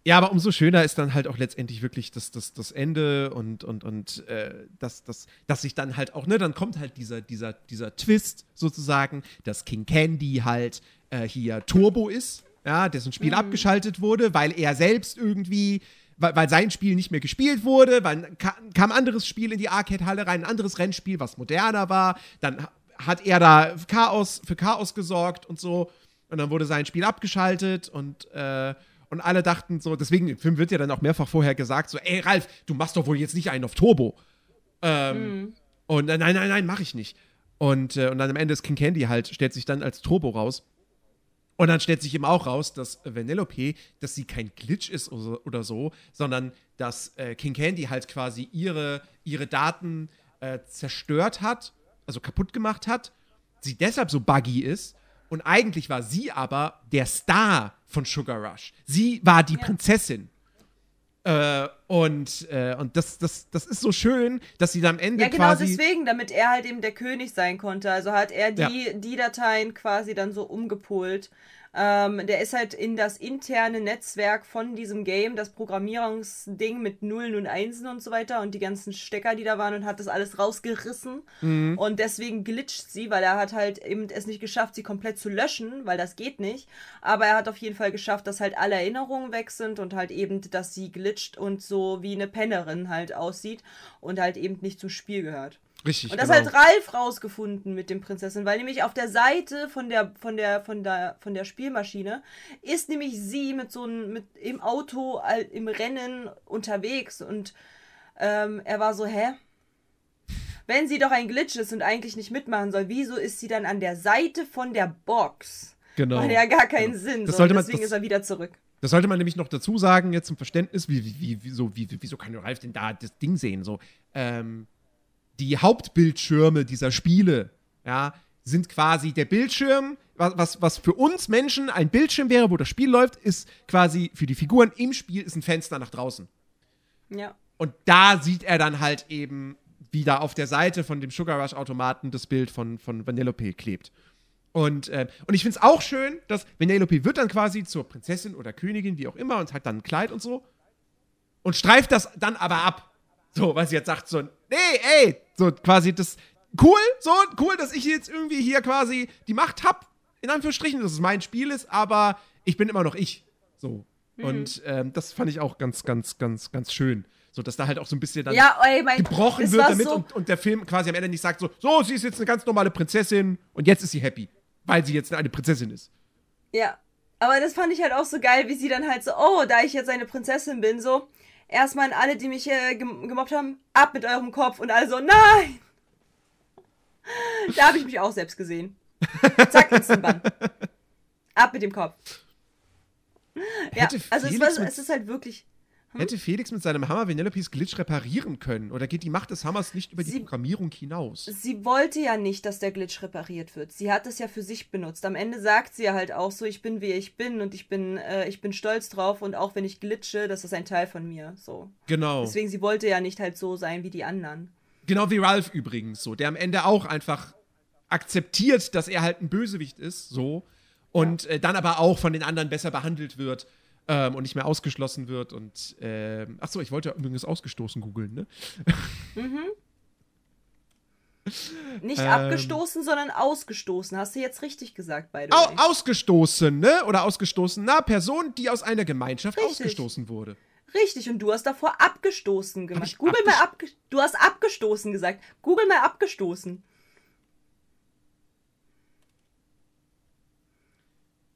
ja, aber umso schöner ist dann halt auch letztendlich wirklich das, das, das Ende und, und, und äh, dass, dass, dass sich dann halt auch, ne, dann kommt halt dieser, dieser, dieser Twist sozusagen, dass King Candy halt äh, hier Turbo ist, ja, dessen Spiel abgeschaltet wurde, weil er selbst irgendwie, weil, weil sein Spiel nicht mehr gespielt wurde, weil ka kam ein anderes Spiel in die Arcade-Halle rein, ein anderes Rennspiel, was moderner war, dann ha- hat er da Chaos, für Chaos gesorgt und so. Und dann wurde sein Spiel abgeschaltet und, äh, und alle dachten so, deswegen im Film wird ja dann auch mehrfach vorher gesagt, so, ey Ralf, du machst doch wohl jetzt nicht einen auf Turbo. Ähm, Und äh, nein, nein, nein, mach ich nicht. Und, äh, und dann am Ende ist King Candy halt, stellt sich dann als Turbo raus. Und dann stellt sich eben auch raus, dass Vanellope, dass sie kein Glitch ist oder so, sondern dass äh, King Candy halt quasi ihre, ihre Daten äh, zerstört hat, also kaputt gemacht hat, sie deshalb so buggy ist. Und eigentlich war sie aber der Star von Sugar Rush. Sie war die Prinzessin. Äh, und äh, und das, das, das ist so schön, dass sie dann am Ende Ja, genau quasi. deswegen, damit er halt eben der König sein konnte. Also hat er die, die Dateien quasi dann so umgepolt. Ähm, der ist halt in das interne Netzwerk von diesem Game, das Programmierungsding mit Nullen und Einsen und so weiter und die ganzen Stecker, die da waren und hat das alles rausgerissen. Mhm. Und deswegen glitscht sie, weil er hat halt eben es nicht geschafft, sie komplett zu löschen, weil das geht nicht. Aber er hat auf jeden Fall geschafft, dass halt alle Erinnerungen weg sind und halt eben, dass sie glitscht und so wie eine Pennerin halt aussieht und halt eben nicht zum Spiel gehört. Richtig. Und das genau. hat Ralf rausgefunden mit dem Prinzessin, weil nämlich auf der Seite von der, von der, von der, von der Spielmaschine ist nämlich sie mit so einem, mit im Auto im Rennen unterwegs und ähm, er war so, hä? Wenn sie doch ein Glitch ist und eigentlich nicht mitmachen soll, wieso ist sie dann an der Seite von der Box? Genau. Macht ja gar keinen Sinn. Das so. sollte man- Deswegen das- ist er wieder zurück. Das sollte man nämlich noch dazu sagen, jetzt zum Verständnis, wie, wie, wie, wieso, wie, wieso kann Ralf denn da das Ding sehen? So, ähm, die Hauptbildschirme dieser Spiele, ja, sind quasi der Bildschirm, was, was, was für uns Menschen ein Bildschirm wäre, wo das Spiel läuft, ist quasi für die Figuren im Spiel ist ein Fenster nach draußen. Ja. Und da sieht er dann halt eben, wie da auf der Seite von dem Sugar Rush Automaten das Bild von, von Vanellope klebt. Und, äh, und ich finde es auch schön, dass Vanellope wird dann quasi zur Prinzessin oder Königin, wie auch immer, und hat dann ein Kleid und so. Und streift das dann aber ab. So, weil sie jetzt sagt so, nee, ey, so quasi das, cool, so, cool, dass ich jetzt irgendwie hier quasi die Macht hab, in Anführungsstrichen, dass es mein Spiel ist, aber ich bin immer noch ich. So. Und ähm, das fand ich auch ganz, ganz, ganz, ganz schön. So, dass da halt auch so ein bisschen dann Ja, ey, mein gebrochen wird damit so, und, und der Film quasi am Ende nicht sagt so, so, sie ist jetzt eine ganz normale Prinzessin und jetzt ist sie happy, weil sie jetzt eine Prinzessin ist. Ja, aber das fand ich halt auch so geil, wie sie dann halt so, oh, da ich jetzt eine Prinzessin bin, so, erstmal an alle, die mich äh, gem gemobbt haben, ab mit eurem Kopf und alle so, nein! Da habe ich mich auch selbst gesehen. Zack, [laughs] ins Bann. Ab mit dem Kopf. Ja, Hätte also es, war, es ist halt wirklich. Hätte Felix mit seinem Hammer Vanellope's Glitch reparieren können? Oder geht die Macht des Hammers nicht über die Sie- Programmierung hinaus? Sie wollte ja nicht, dass der Glitch repariert wird. Sie hat es ja für sich benutzt. Am Ende sagt sie ja halt auch so, ich bin wie ich bin und ich bin, äh, ich bin stolz drauf und auch wenn ich glitsche, das ist ein Teil von mir. So. Genau. Deswegen, sie wollte ja nicht halt so sein wie die anderen. Genau wie Ralph übrigens so, der am Ende auch einfach akzeptiert, dass er halt ein Bösewicht ist, so. Und äh, dann aber auch von den anderen besser behandelt wird ähm, und nicht mehr ausgeschlossen wird. Und ähm, ach so, ich wollte übrigens ausgestoßen googeln, ne? Nicht Ähm. abgestoßen, sondern ausgestoßen. Hast du jetzt richtig gesagt, the Au ausgestoßen, ne? Oder ausgestoßener Person, die aus einer Gemeinschaft Richtig. ausgestoßen wurde. Richtig, und du hast davor abgestoßen gemacht. Google mal abges- abge Du hast abgestoßen gesagt. Google mal abgestoßen.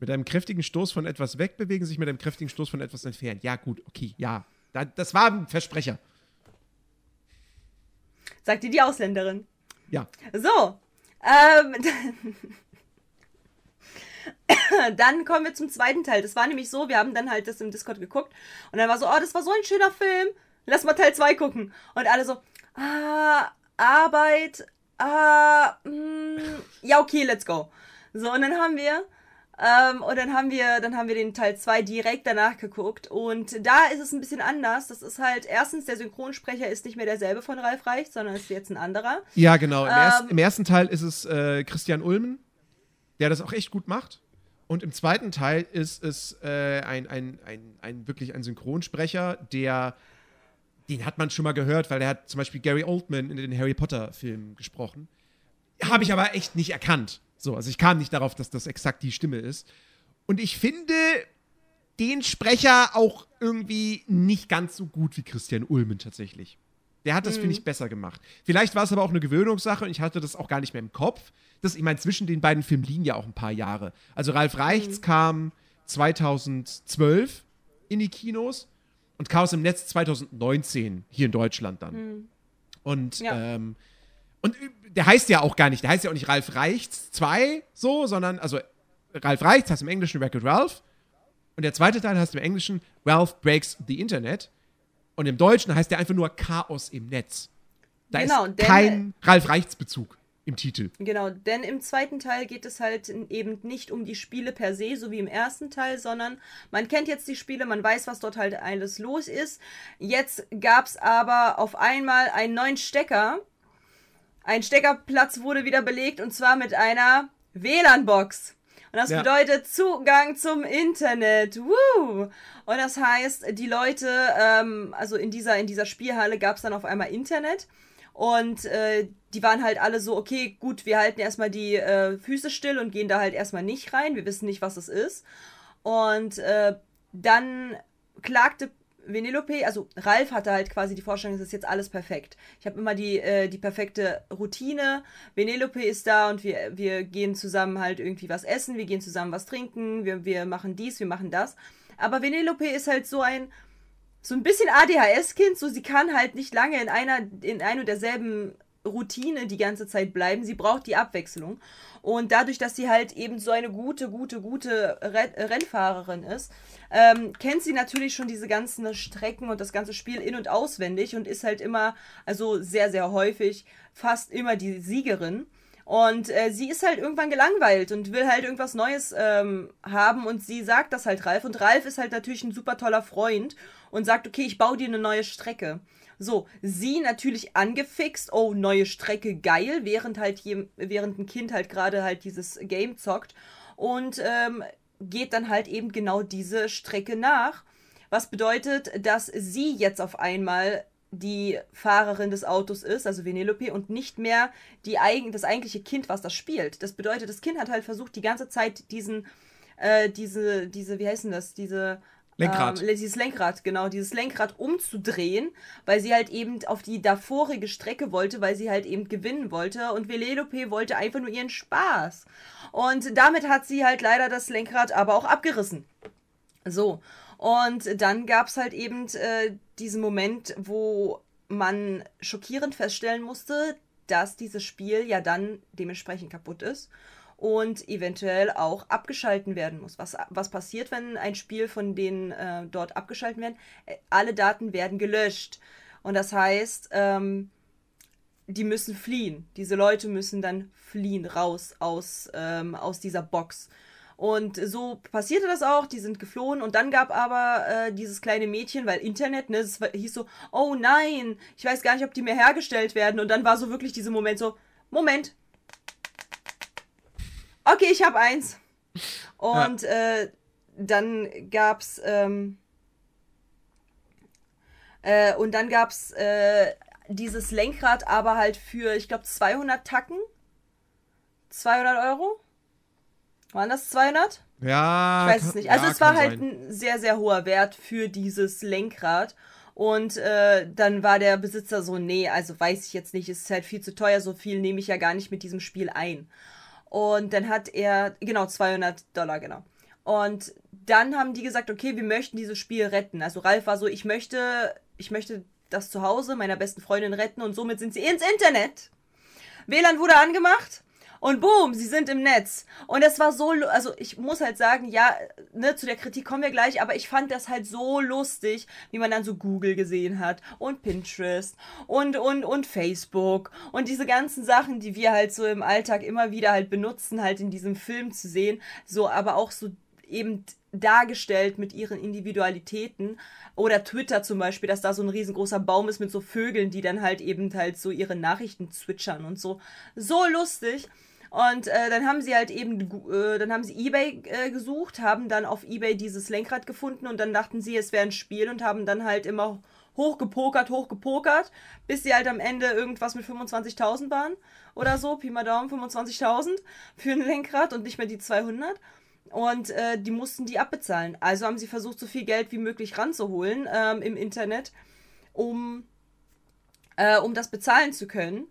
Mit einem kräftigen Stoß von etwas weg bewegen, sich mit einem kräftigen Stoß von etwas entfernen. Ja, gut, okay, ja. Da, das war ein Versprecher. Sagt dir die Ausländerin. Ja. So. Ähm, [laughs] dann kommen wir zum zweiten Teil. Das war nämlich so, wir haben dann halt das im Discord geguckt und dann war so, oh, das war so ein schöner Film. Lass mal Teil 2 gucken. Und alle so, ah, Arbeit, ah, mm, ja, okay, let's go. So, und dann haben wir, ähm, und dann haben wir, dann haben wir den Teil 2 direkt danach geguckt. Und da ist es ein bisschen anders. Das ist halt, erstens, der Synchronsprecher ist nicht mehr derselbe von Ralf Reicht, sondern ist jetzt ein anderer. Ja, genau. Im, erst, Ähm. Im ersten Teil ist es äh, Christian Ulmen, der das auch echt gut macht. Und im zweiten Teil ist es äh, ein, ein, ein, ein wirklich ein Synchronsprecher, der den hat man schon mal gehört, weil der hat zum Beispiel Gary Oldman in den Harry Potter-Filmen gesprochen. Habe ich aber echt nicht erkannt. So, also ich kam nicht darauf, dass das exakt die Stimme ist. Und ich finde den Sprecher auch irgendwie nicht ganz so gut wie Christian Ulmen tatsächlich. Der hat das, finde ich, besser gemacht. Vielleicht war es aber auch eine Gewöhnungssache und ich hatte das auch gar nicht mehr im Kopf. Das, ich meine, zwischen den beiden Filmen liegen ja auch ein paar Jahre. Also Ralf Reichts kam 2012 in die Kinos und Chaos im Netz 2019 hier in Deutschland dann. Und, Ja. ähm, und der heißt ja auch gar nicht, der heißt ja auch nicht Ralf Reichts 2 so, sondern, also Ralf Reichts heißt im Englischen Record Ralph und der zweite Teil heißt im Englischen Ralph Breaks the Internet und im Deutschen heißt der einfach nur Chaos im Netz. Da Genau, ist denn- kein Ralf Reichts Bezug im Titel. Genau, denn im zweiten Teil geht es halt eben nicht um die Spiele per se, so wie im ersten Teil, sondern man kennt jetzt die Spiele, man weiß, was dort halt alles los ist. Jetzt gab es aber auf einmal einen neuen Stecker. Ein Steckerplatz wurde wieder belegt und zwar mit einer WLAN-Box. Und das Ja. bedeutet Zugang zum Internet. Woo! Und das heißt, die Leute, ähm, also in dieser, in dieser Spielhalle gab es dann auf einmal Internet. Und äh, die waren halt alle so, okay, gut, wir halten erstmal die äh, Füße still und gehen da halt erstmal nicht rein. Wir wissen nicht, was es ist. Und äh, dann klagte Venelope, also Ralf hatte halt quasi die Vorstellung, es ist jetzt alles perfekt. Ich habe immer die, äh, die perfekte Routine. Venelope ist da und wir, wir gehen zusammen halt irgendwie was essen, wir gehen zusammen was trinken, wir, wir machen dies, wir machen das. Aber Venelope ist halt so ein, so ein bisschen ADHS-Kind, so sie kann halt nicht lange in einer, in einer und derselben Routine die ganze Zeit bleiben. Sie braucht die Abwechslung. Und dadurch, dass sie halt eben so eine gute, gute, gute Ren Rennfahrerin ist, ähm, kennt sie natürlich schon diese ganzen Strecken und das ganze Spiel in- und auswendig und ist halt immer, also sehr, sehr häufig, fast immer die Siegerin. Und äh, sie ist halt irgendwann gelangweilt und will halt irgendwas Neues ähm, haben und sie sagt das halt Ralf. Und Ralf ist halt natürlich ein super toller Freund und sagt, okay, ich baue dir eine neue Strecke. So, sie natürlich angefixt, oh, neue Strecke, geil, während halt je, während ein Kind halt gerade halt dieses Game zockt und ähm, geht dann halt eben genau diese Strecke nach. Was bedeutet, dass sie jetzt auf einmal die Fahrerin des Autos ist, also Venelope, und nicht mehr die eigen, das eigentliche Kind, was das spielt. Das bedeutet, das Kind hat halt versucht, die ganze Zeit diesen, äh, diese, diese, wie heißen das, diese Lenkrad. Ähm, dieses Lenkrad, genau, dieses Lenkrad umzudrehen, weil sie halt eben auf die davorige Strecke wollte, weil sie halt eben gewinnen wollte und Venelope wollte einfach nur ihren Spaß. Und damit hat sie halt leider das Lenkrad aber auch abgerissen. So, und dann gab es halt eben äh, diesen Moment, wo man schockierend feststellen musste, dass dieses Spiel ja dann dementsprechend kaputt ist. Und eventuell auch abgeschalten werden muss. Was, was passiert, wenn ein Spiel von denen äh, dort abgeschalten werden? Äh, Alle Daten werden gelöscht. Und das heißt, ähm, die müssen fliehen. Diese Leute müssen dann fliehen raus aus, ähm, aus dieser Box. Und so passierte das auch, die sind geflohen und dann gab aber äh, dieses kleine Mädchen, weil Internet, ne, es hieß so, oh nein, ich weiß gar nicht, ob die mehr hergestellt werden. Und dann war so wirklich dieser Moment so, Moment. Okay, ich habe eins. Und äh, dann gab's ähm, äh, und dann gab's äh, dieses Lenkrad, aber halt für, ich glaube, 200 Tacken. 200 Euro? Waren das 200? Ja. Ich weiß kann- es nicht. Also ja, es war halt sein. ein sehr, sehr hoher Wert für dieses Lenkrad. Und äh, dann war der Besitzer so, nee, also weiß ich jetzt nicht, es ist halt viel zu teuer, so viel nehme ich ja gar nicht mit diesem Spiel ein. Und dann hat er, genau, 200 Dollar, genau. Und dann haben die gesagt, okay, wir möchten dieses Spiel retten. Also Ralf war so, ich möchte, ich möchte das Zuhause meiner besten Freundin retten und somit sind sie ins Internet. WLAN wurde angemacht und boom, sie sind im Netz. Und es war so, also ich muss halt sagen, ja, ne, zu der Kritik kommen wir gleich, aber ich fand das halt so lustig, wie man dann so Google gesehen hat und Pinterest und, und, und Facebook und diese ganzen Sachen, die wir halt so im Alltag immer wieder halt benutzen, halt in diesem Film zu sehen, so, aber auch so eben dargestellt mit ihren Individualitäten. Oder Twitter zum Beispiel, dass da so ein riesengroßer Baum ist mit so Vögeln, die dann halt eben halt so ihre Nachrichten zwitschern und so. So lustig. Und äh, dann haben sie halt eben, äh, dann haben sie eBay äh, gesucht, haben dann auf eBay dieses Lenkrad gefunden und dann dachten sie, es wäre ein Spiel und haben dann halt immer hochgepokert, hochgepokert, bis sie halt am Ende irgendwas mit 25.000 waren oder so, Pi mal Daumen, 25.000 für ein Lenkrad und nicht mehr die 200. Und äh, die mussten die abbezahlen. Also haben sie versucht, so viel Geld wie möglich ranzuholen ähm, im Internet, um, äh, um das bezahlen zu können,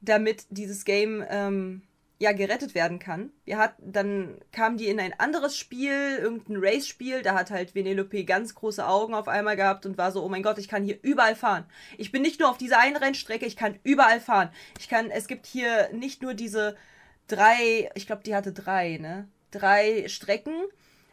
damit dieses Game ähm, ja gerettet werden kann. Wir hat, dann kamen die in ein anderes Spiel, irgendein Race-Spiel, da hat halt Venelope ganz große Augen auf einmal gehabt und war so, oh mein Gott, ich kann hier überall fahren. Ich bin nicht nur auf dieser einen Rennstrecke, ich kann überall fahren. Ich kann, es gibt hier nicht nur diese drei, ich glaube, die hatte drei, ne? Drei Strecken,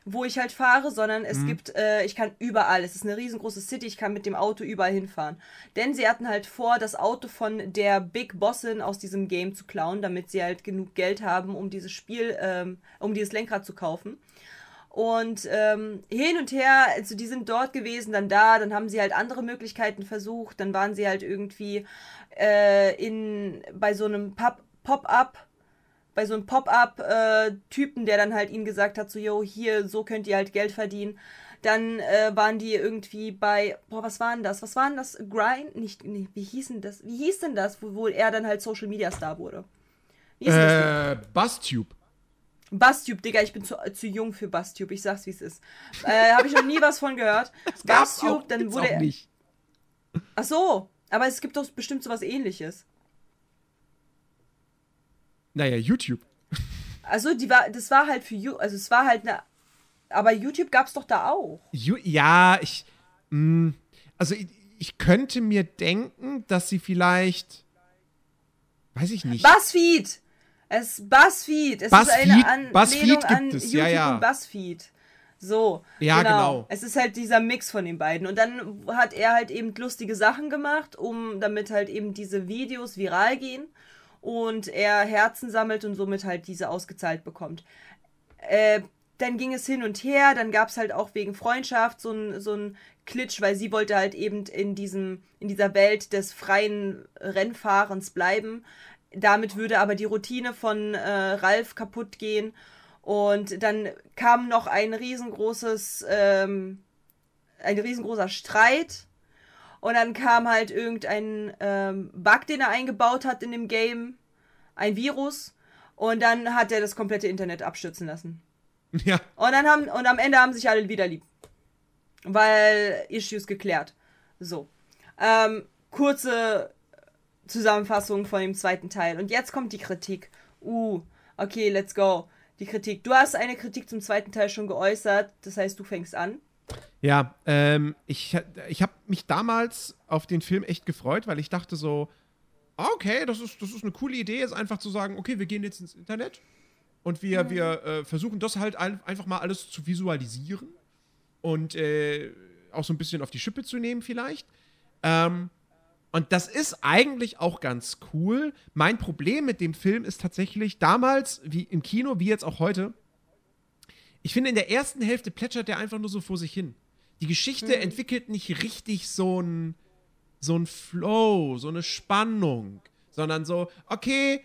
wo ich halt fahre, sondern es gibt, äh, ich kann überall, es ist eine riesengroße City, ich kann mit dem Auto überall hinfahren. Denn sie hatten halt vor, das Auto von der Big Bossin aus diesem Game zu klauen, damit sie halt genug Geld haben, um dieses Spiel, ähm, um dieses Lenkrad zu kaufen. Und ähm, hin und her, also die sind dort gewesen, dann da, dann haben sie halt andere Möglichkeiten versucht, dann waren sie halt irgendwie äh, in bei so einem Pop- Pop-up, bei so einem Pop-up-Typen, der dann halt ihnen gesagt hat, so, yo, hier, so könnt ihr halt Geld verdienen. Dann äh, waren die irgendwie bei, boah, was waren das? Was waren das? Grind? Nicht, nee, wie hieß denn das? Wie hieß denn das, wo, wo er dann halt Social Media Star wurde? Wie hieß denn das? Äh, Bustube. Bustube, Digga, ich bin zu, zu jung für Bustube, ich sag's wie es ist. Äh, Habe ich noch nie was von gehört. [laughs] Bustube, dann wurde er. nicht. Ach so, aber es gibt doch bestimmt sowas ähnliches. Naja, YouTube. Also, die war, das war halt für You, also es war halt eine. Aber YouTube gab's doch da auch. Ju ja, ich. Mh, also, ich, ich könnte mir denken, dass sie vielleicht. Weiß ich nicht. Buzzfeed! Es Buzzfeed. Es Buzzfeed? ist eine Anlehnung Buzzfeed an es, YouTube ja, ja. und Buzzfeed. So. Ja, genau. Es ist halt dieser Mix von den beiden. Und dann hat er halt eben lustige Sachen gemacht, um damit halt eben diese Videos viral gehen und er Herzen sammelt und somit halt diese ausgezahlt bekommt. Äh, dann ging es hin und her, dann gab es halt auch wegen Freundschaft so ein, so ein Klitsch, weil sie wollte halt eben in, diesem, in dieser Welt des freien Rennfahrens bleiben. Damit würde aber die Routine von äh, Ralf kaputt gehen. Und dann kam noch ein riesengroßes, ähm, ein riesengroßer Streit. Und dann kam halt irgendein ähm, Bug, den er eingebaut hat in dem Game. Ein Virus. Und dann hat er das komplette Internet abstürzen lassen. [laughs] Ja. Und dann haben, und am Ende haben sich alle wieder lieb. Weil Issues geklärt. So. Ähm, kurze Zusammenfassung von dem zweiten Teil. Und jetzt kommt die Kritik. Uh, okay, let's go. Die Kritik. Du hast eine Kritik zum zweiten Teil schon geäußert. Das heißt, du fängst an. Ja, ähm, ich, ich habe mich damals auf den Film echt gefreut, weil ich dachte so, ah, okay, das ist, das ist eine coole Idee, jetzt einfach zu sagen, okay, wir gehen jetzt ins Internet Und wir, wir äh, versuchen das halt ein, einfach mal alles zu visualisieren und äh, auch so ein bisschen auf die Schippe zu nehmen, vielleicht. Ähm, und das ist eigentlich auch ganz cool. Mein Problem mit dem Film ist tatsächlich damals, wie im Kino, wie jetzt auch heute, ich finde, in der ersten Hälfte plätschert der einfach nur so vor sich hin. Die Geschichte entwickelt nicht richtig so ein, so ein Flow, so eine Spannung, sondern so, okay,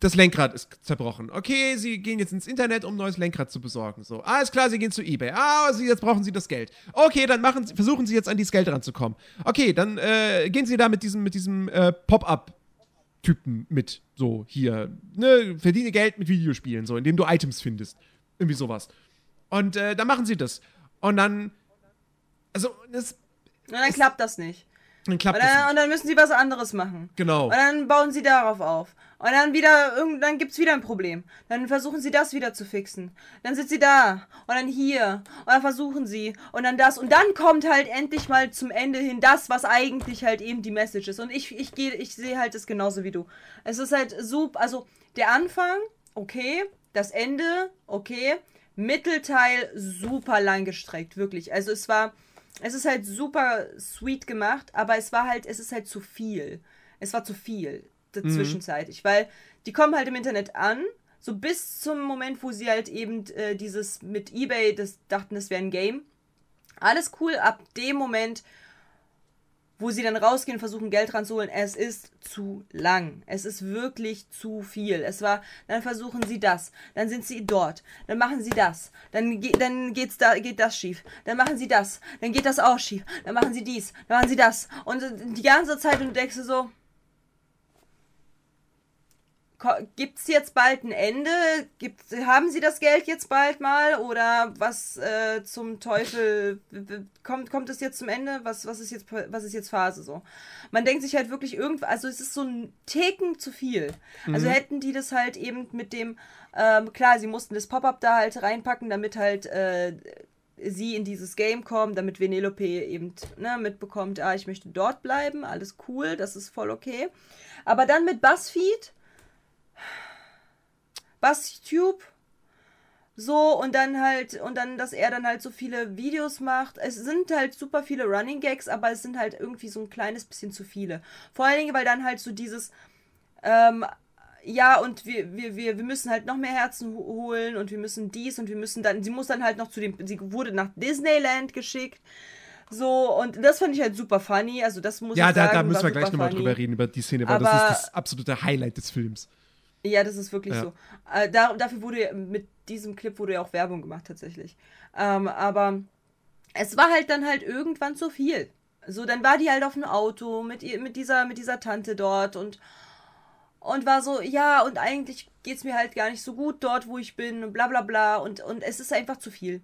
das Lenkrad ist zerbrochen. Okay, sie gehen jetzt ins Internet, um ein neues Lenkrad zu besorgen. So, alles klar, sie gehen zu eBay. Ah, sie, jetzt brauchen sie das Geld. Okay, dann machen sie, versuchen sie jetzt an dieses Geld ranzukommen. Okay, dann äh, gehen sie da mit diesem, mit diesem äh, Pop-up-Typen mit. So, hier, ne, verdiene Geld mit Videospielen, so, indem du Items findest. Irgendwie sowas. Und äh, dann machen sie das. Und dann, also, das, Und dann klappt das nicht. dann klappt Und das dann, nicht. und dann müssen sie was anderes machen. Genau. Und dann bauen sie darauf auf. Und dann wieder, irgend- dann gibt's wieder ein Problem. Dann versuchen sie das wieder zu fixen. Dann sind sie da. Und dann hier. Und dann versuchen sie. Und dann das. Und dann kommt halt endlich mal zum Ende hin das, was eigentlich halt eben die Message ist. Und ich, ich gehe, ich sehe halt das genauso wie du. Es ist halt super, also der Anfang, okay. Das Ende, okay. Mittelteil, super lang gestreckt, wirklich. Also es war, es ist halt super sweet gemacht, aber es war halt, es ist halt zu viel. Es war zu viel der zwischenzeitig, weil die kommen halt im Internet an, so bis zum Moment, wo sie halt eben äh, dieses mit eBay, das dachten, das wäre ein Game. Alles cool, ab dem Moment, wo sie dann rausgehen versuchen Geld ranzuholen, es ist zu lang. Es ist wirklich zu viel. Es war, dann versuchen sie das, dann sind sie dort, dann machen sie das, dann, ge dann geht's da, geht das schief, dann machen sie das, dann geht das auch schief, dann machen sie dies, dann machen sie das. Und äh, die ganze Zeit und du denkst so, Gibt es jetzt bald ein Ende? Gibt, haben Sie das Geld jetzt bald mal? Oder was äh, zum Teufel? Kommt, kommt es jetzt zum Ende? Was, was, ist jetzt, was ist jetzt Phase so? Man denkt sich halt wirklich irgendwas, also es ist so ein Ticken zu viel. Also hätten die das halt eben mit dem, ähm, klar, sie mussten das Pop-up da halt reinpacken, damit halt äh, sie in dieses Game kommen, damit Venelope eben ne, mitbekommt, ah, ich möchte dort bleiben, alles cool, das ist voll okay. Aber dann mit BuzzFeed BuzzTube. So, und dann halt, und dann, dass er dann halt so viele Videos macht. Es sind halt super viele Running Gags, aber es sind halt irgendwie so ein kleines bisschen zu viele. Vor allen Dingen, weil dann halt so dieses, ähm, ja, und wir, wir, wir, wir müssen halt noch mehr Herzen ho- holen und wir müssen dies und wir müssen dann, sie muss dann halt noch zu dem, sie wurde nach Disneyland geschickt. So, und das fand ich halt super funny. Also, das muss Ja, ich da, sagen. da müssen wir gleich nochmal drüber reden, über die Szene, weil das Aber- ist das absolute Highlight des Films. Ja, das ist wirklich Ja. so. Äh, da, dafür wurde ja- mit diesem Clip wurde ja auch Werbung gemacht tatsächlich. Ähm, aber es war halt dann halt irgendwann zu viel. So, dann war die halt auf dem Auto mit ihr, mit dieser, mit dieser Tante dort und und war so, ja, und eigentlich geht's mir halt gar nicht so gut dort, wo ich bin und bla bla bla und, und es ist einfach zu viel.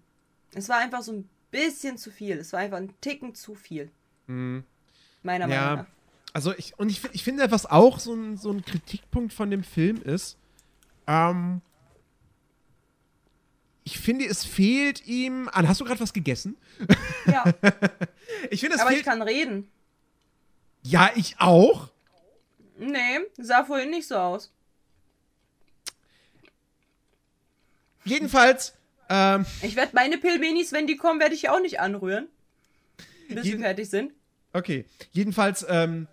Es war einfach so ein bisschen zu viel. Es war einfach ein Ticken zu viel. Meiner Meinung Ja, nach. Also ich, und ich, ich finde, was auch so ein, so ein Kritikpunkt von dem Film ist, ähm, ich finde, es fehlt ihm an. Hast du gerade was gegessen? Ja, [laughs] Ich finde, es aber ich fehlt. kann reden. ja, ich auch. Nee, sah vorhin nicht so aus. Jedenfalls, ähm, Ich werde meine Pilmenis, wenn die kommen, werde ich auch nicht anrühren. Bis wir Jeden- fertig sind. okay. Jedenfalls, ähm,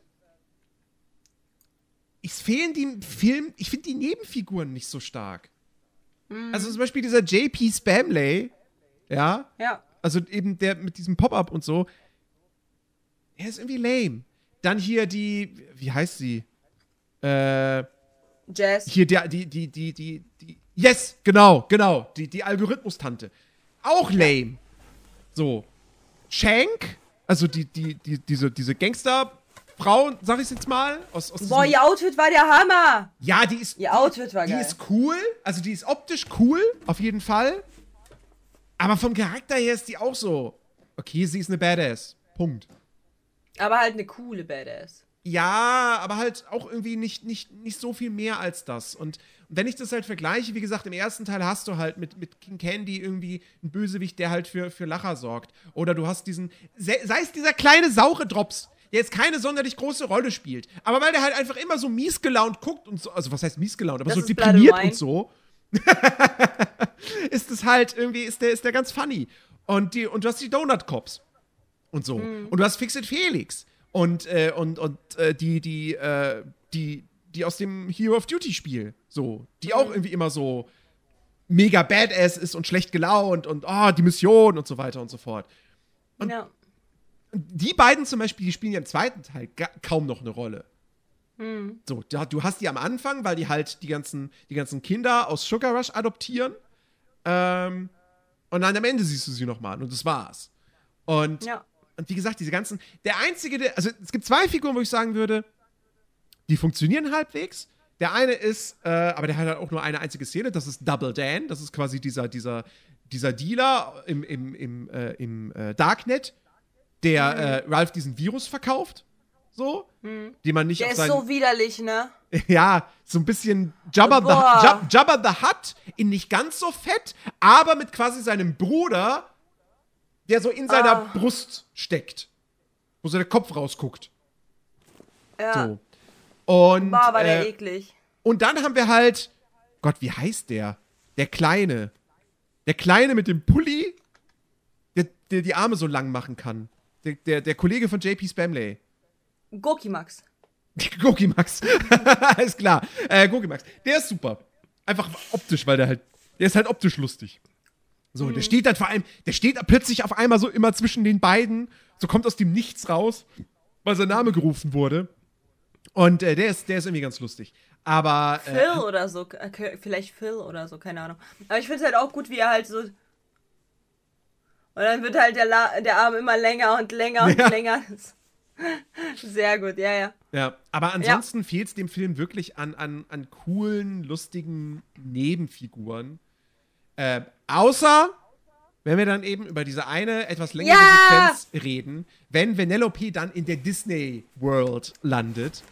es fehlen die Film, ich finde die Nebenfiguren nicht so stark. Also zum Beispiel dieser JP Spamley, ja, Ja. also eben der mit diesem Pop-up und so, er ist irgendwie lame. Dann hier die, wie heißt sie? Äh, Jazz. hier der, die, die, die, die, die, yes, genau, genau, die, die Algorithmus-Tante. Auch lame. So. Shank, also die, die, die, diese, diese Gangsterfrau, sag ich jetzt mal, aus, aus Boah, ihr Outfit war der Hammer. ja, die ist, Ihr Outfit war die geil. ist cool, also die ist optisch cool, auf jeden Fall. Aber vom Charakter her ist die auch so, okay, sie ist eine Badass. Punkt. Aber halt eine coole Badass. Ja, aber halt auch irgendwie nicht, nicht, nicht so viel mehr als das. Und wenn ich das halt vergleiche, wie gesagt, im ersten Teil hast du halt mit, mit King Candy irgendwie einen Bösewicht, der halt für, für Lacher sorgt. Oder du hast diesen, sei sei es dieser kleine saure Drops, der jetzt keine sonderlich große Rolle spielt. Aber weil der halt einfach immer so mies gelaunt guckt und so, also was heißt mies gelaunt, aber Das so deprimiert und so. [laughs] ist es halt irgendwie, ist der, ist der ganz funny. Und, die, und du hast die Donut Cops und so. Und du hast Fix It Felix und, äh, und, und äh, die, die, äh, die, die aus dem Hero of Duty Spiel, so, die auch irgendwie immer so mega badass ist und schlecht gelaunt und oh, die Mission und so weiter und so fort. ja. Die beiden zum Beispiel, die spielen ja im zweiten Teil kaum noch eine Rolle. So, da, du hast die am Anfang, weil die halt die ganzen, die ganzen Kinder aus Sugar Rush adoptieren. Ähm, und dann am Ende siehst du sie nochmal und das war's. Und, Ja. und wie gesagt, diese ganzen. Der einzige, der, also es gibt zwei Figuren, wo ich sagen würde, die funktionieren halbwegs. Der eine ist, äh, aber der hat halt auch nur eine einzige Szene, das ist Double Dan. Das ist quasi dieser, dieser, dieser Dealer im, im, im, äh, im äh, Darknet, der äh, Ralph diesen Virus verkauft. So, den man nicht Der auf ist seinen, so widerlich, ne? [laughs] ja, so ein bisschen Jabba the. Jab, Jabba the Hutt in nicht ganz so fett, aber mit quasi seinem Bruder, der so in seiner Ah. Brust steckt. Wo so der Kopf rausguckt. Ja. So. Und, Boah, war der äh, eklig. und dann haben wir halt, Gott, wie heißt der? Der Kleine. Der Kleine mit dem Pulli, der, der die Arme so lang machen kann. Der, der, der Kollege von JP Spamley. Gokimax. [laughs] Gokimax. [laughs] Alles klar. Äh, Gokimax. Der ist super. Einfach optisch, weil der halt. Der ist halt optisch lustig. So, der steht dann vor allem, der steht plötzlich auf einmal so immer zwischen den beiden, so kommt aus dem Nichts raus, weil sein Name gerufen wurde. Und äh, der, ist, der ist irgendwie ganz lustig. Aber. Äh, Phil oder so. äh, Vielleicht Phil oder so, keine Ahnung. Aber ich finde es halt auch gut, wie er halt so. Und dann wird halt der, La der Arm immer länger und länger und Ja. länger. [laughs] Sehr gut, ja, ja. Ja, aber ansonsten fehlt es dem Film wirklich an, an, an coolen, lustigen Nebenfiguren. Äh, außer, wenn wir dann eben über diese eine etwas längere Ja! Sequenz reden, wenn Vanellope dann in der Disney World landet.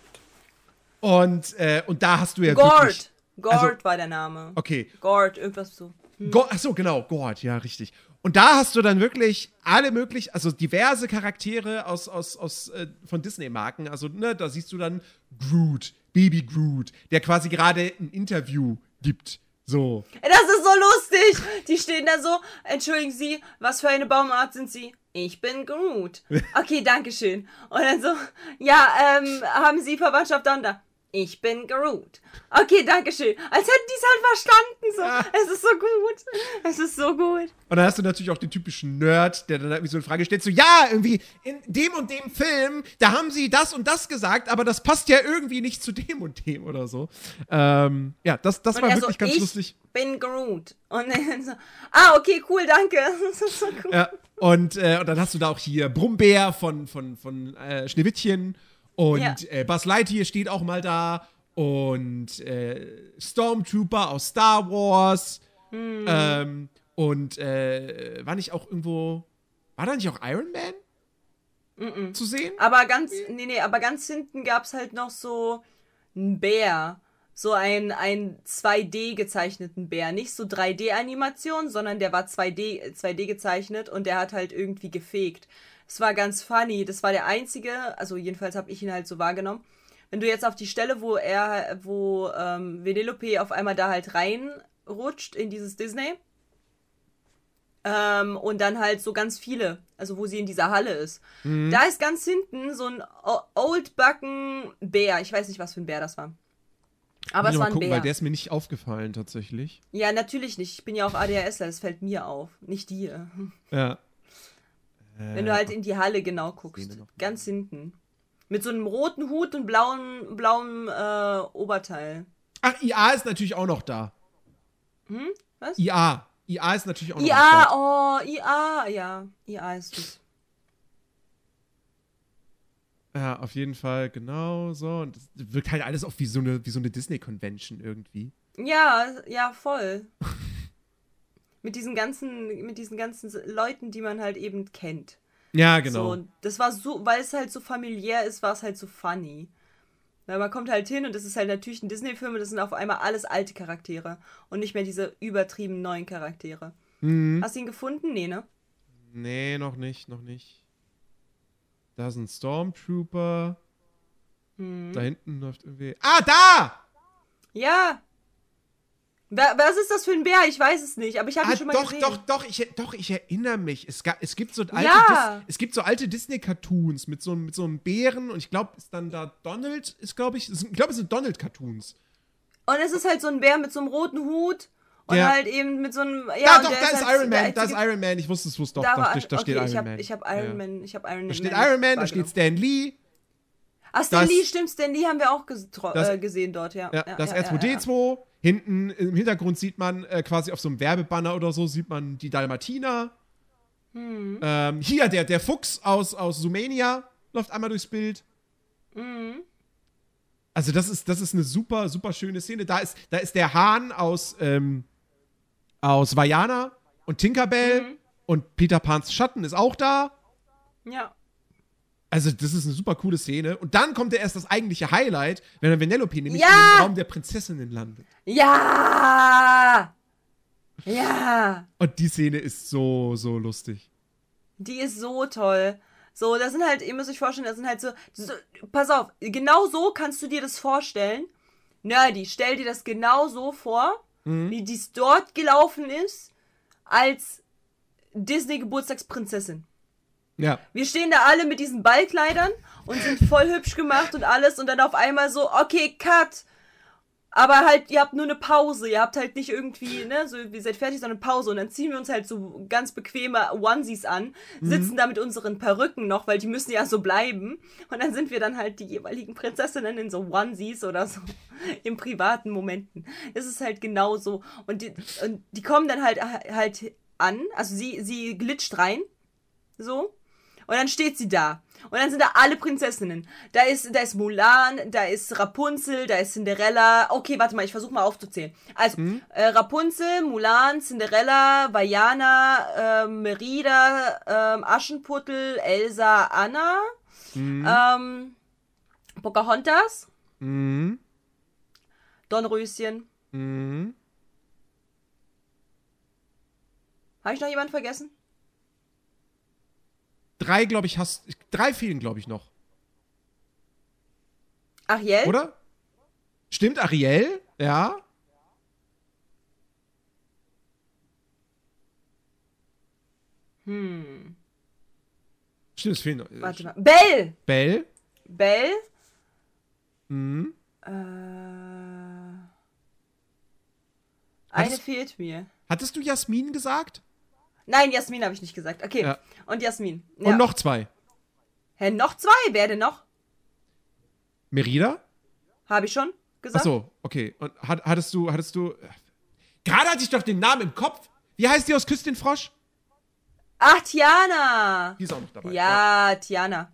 Und, äh, und da hast du ja Gord. wirklich... Gord also- war der Name. Okay, Gord, irgendwas so. Go ach so, genau, Gord, ja, richtig. Und da hast du dann wirklich alle möglichen, also diverse Charaktere aus, aus, aus äh, von Disney-Marken. Also, ne, da siehst du dann Groot, Baby Groot, der quasi gerade ein Interview gibt. So. Das ist so lustig. Die stehen da so. Entschuldigen Sie, was für eine Baumart sind Sie? Ich bin Groot. [laughs] Okay, danke schön. Und dann so, ja, ähm, haben Sie Verwandtschaft da und da? Ich bin Groot. Okay, danke schön. Als hätten die es halt verstanden. So. Es ist so gut. Es ist so gut. Und dann hast du natürlich auch den typischen Nerd, der dann irgendwie so eine Frage stellt: so, ja, irgendwie in dem und dem Film, da haben sie das und das gesagt, aber das passt ja irgendwie nicht zu dem und dem oder so. Ähm, ja, das, das Und war er wirklich ganz ich lustig. bin Groot. Und dann so, ah, okay, cool, danke. [laughs] Das ist so gut. Ja, und, äh, und dann hast du da auch hier Brummbär von, von, von äh, Schneewittchen und Ja. äh, Buzz Lightyear steht auch mal da und äh, Stormtrooper aus Star Wars Hm. ähm, und äh, war nicht auch irgendwo, war da nicht auch Iron Man zu sehen? Aber ganz, nee, nee, aber ganz hinten gab's halt noch so einen Bär. So ein, ein 2D gezeichneten Bär. Nicht so 3D-Animation, sondern der war 2D, 2D gezeichnet und der hat halt irgendwie gefegt. Es war ganz funny. Das war der einzige, also jedenfalls habe ich ihn halt so wahrgenommen. Wenn du jetzt auf die Stelle, wo er, wo ähm, Venelope auf einmal da halt reinrutscht in dieses Disney, ähm, und dann halt so ganz viele, also wo sie in dieser Halle ist. Da ist ganz hinten so ein Oldbacken Bär. Ich weiß nicht, was für ein Bär das war. Aber es war ein gucken, Bär. weil der ist mir nicht aufgefallen tatsächlich. Ja, natürlich nicht. Ich bin ja auch ADHSler, das fällt mir auf, nicht dir. Ja. Wenn du halt in die Halle genau guckst. Ganz hinten. Mit so einem roten Hut und blauen, blauen äh, Oberteil. Ach, IA ist natürlich auch noch da. Hm? Was? IA. IA ist natürlich auch noch am IA, oh, IA, ja. IA ist es. Ja, auf jeden Fall, genau so. Und das wirkt halt alles auch wie so eine, wie so eine Disney-Convention irgendwie. Ja, ja, voll. [laughs] mit diesen ganzen, mit diesen ganzen Leuten, die man halt eben kennt. Ja, genau. So, und das war so, weil es halt so familiär ist, war es halt so funny. Weil man kommt halt hin und das ist halt natürlich ein Disney-Film und das sind auf einmal alles alte Charaktere und nicht mehr diese übertrieben neuen Charaktere. Mhm. Hast du ihn gefunden? Nee, ne? Nee, noch nicht, noch nicht. Da ist ein Stormtrooper. Hm. Da hinten läuft irgendwie. Ah, da! Ja! Wa- Was ist das für ein Bär? Ich weiß es nicht, aber ich habe ihn Ah, schon mal doch, gesehen. doch, doch, ich, doch, ich erinnere mich. Es, ga, es gibt so alte, Ja. Dis, es gibt so alte Disney-Cartoons mit so, einem- mit so einem Bären und ich glaube, ist dann da Donald, ist glaube ich, ist, ich glaube, es sind Donald-Cartoons. Und es ist halt so ein Bär mit so einem roten Hut und Ja. halt eben mit so einem. Ja, und doch, da ist halt Iron Man, da ist Iron Man. Ich wusste es, wusste doch, Da, da, war, steht- da okay, steht Iron ich hab, Man. Ich habe Iron Ja. Man, ich habe Iron Man. Da steht Iron Man, da steht. Stan Lee, Ah, Stan das- Lee, stimmt, Stan Lee haben wir auch Das- äh, gesehen dort, ja. ja, das ja, ja, R2D2. Hinten im Hintergrund sieht man äh, quasi auf so einem Werbebanner oder so, sieht man die Dalmatiner. Hm. Ähm, hier, der, der Fuchs aus, aus Sumania läuft einmal durchs Bild. Hm. Also, das ist, das ist eine super, super schöne Szene. Da ist, da ist der Hahn aus, ähm, aus Vajana und Tinkerbell Mhm. und Peter Pans Schatten ist auch da. Ja. Also, das ist eine super coole Szene. Und dann kommt ja erst das eigentliche Highlight, wenn dann Vanellope nämlich Ja! in den Raum der Prinzessinnen landet. Ja! Ja! Und die Szene ist so, so lustig. Die ist so toll. So, das sind halt, ihr müsst euch vorstellen, das sind halt so, so pass auf, genau so kannst du dir das vorstellen. Nerdy, stell dir das genau so vor, wie dies dort gelaufen ist, als Disney-Geburtstagsprinzessin. Ja. Wir stehen da alle mit diesen Ballkleidern und sind voll hübsch gemacht und alles und dann auf einmal so, okay, cut. Aber halt, ihr habt nur eine Pause. Ihr habt halt nicht irgendwie, ne, so, ihr seid fertig, sondern Pause. Und dann ziehen wir uns halt so ganz bequeme Onesies an, sitzen da mit unseren Perücken noch, weil die müssen ja so bleiben. Und dann sind wir dann halt die jeweiligen Prinzessinnen in so Onesies oder so [laughs] in privaten Momenten. Es ist halt genau so. Und die, und die kommen dann halt, halt an, also sie, sie glitscht rein, so. Und dann steht sie da. Und dann sind da alle Prinzessinnen. Da ist, da ist Mulan, da ist Rapunzel, da ist Cinderella. Okay, warte mal, ich versuche mal aufzuzählen. Also, äh, Rapunzel, Mulan, Cinderella, Vajana, äh, Merida, ähm, Aschenputtel, Elsa, Anna, ähm, Pocahontas, Mhm. Dornröschen. Mhm. Habe ich noch jemanden vergessen? Drei, glaube ich, hast. Drei fehlen, glaube ich, noch. Ariel? Oder? Stimmt, Ariel? Ja. Hm. Stimmt, es fehlen noch. Warte mal. Belle! Bell. Belle? Mhm. Äh, eine Hattest- fehlt mir. Hattest du Jasmin gesagt? Nein, Jasmin habe ich nicht gesagt. Okay. Ja. Und Jasmin. Ja. Und noch zwei. Hä, noch zwei? Wer denn noch? Merida? Habe ich schon gesagt? Ach so, okay. Und hat, hattest du, hattest du. Gerade hatte ich doch den Namen im Kopf. Wie heißt die aus Küss den Frosch? Ach, Tiana. Die ist auch noch dabei. Ja, Tiana.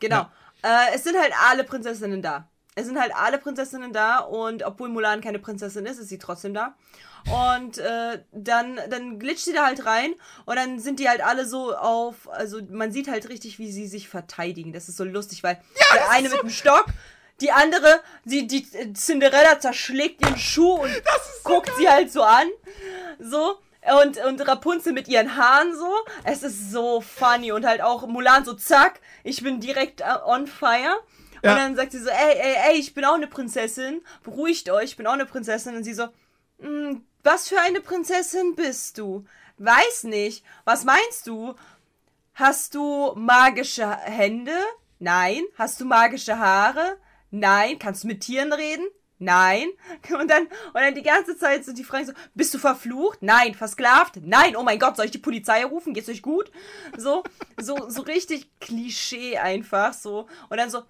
Genau. Äh, es sind halt alle Prinzessinnen da. Es sind halt alle Prinzessinnen da und obwohl Mulan keine Prinzessin ist, ist sie trotzdem da. Und äh, dann, dann glitscht sie da halt rein und dann sind die halt alle so auf, also man sieht halt richtig, wie sie sich verteidigen. Das ist so lustig, weil der eine mit dem Stock, die andere, die, die Cinderella zerschlägt ihren Schuh und guckt sie halt so an. So. Und, und Rapunzel mit ihren Haaren so. Es ist so funny. Und halt auch Mulan so, zack, ich bin direkt äh, on fire. Ja. Und dann sagt sie so, ey, ey, ey, ich bin auch eine Prinzessin. Beruhigt euch, ich bin auch eine Prinzessin. Und sie so, "Mm, was für eine Prinzessin bist du? Weiß nicht. Was meinst du? Hast du magische Hände? Nein. Hast du magische Haare? Nein. Kannst du mit Tieren reden? Nein. [laughs] Und dann, und dann die ganze Zeit sind die Fragen so, bist du verflucht? Nein. Versklavt? Nein. Oh mein Gott, soll ich die Polizei rufen? Geht's euch gut? So, so, so richtig Klischee einfach, so. Und dann so,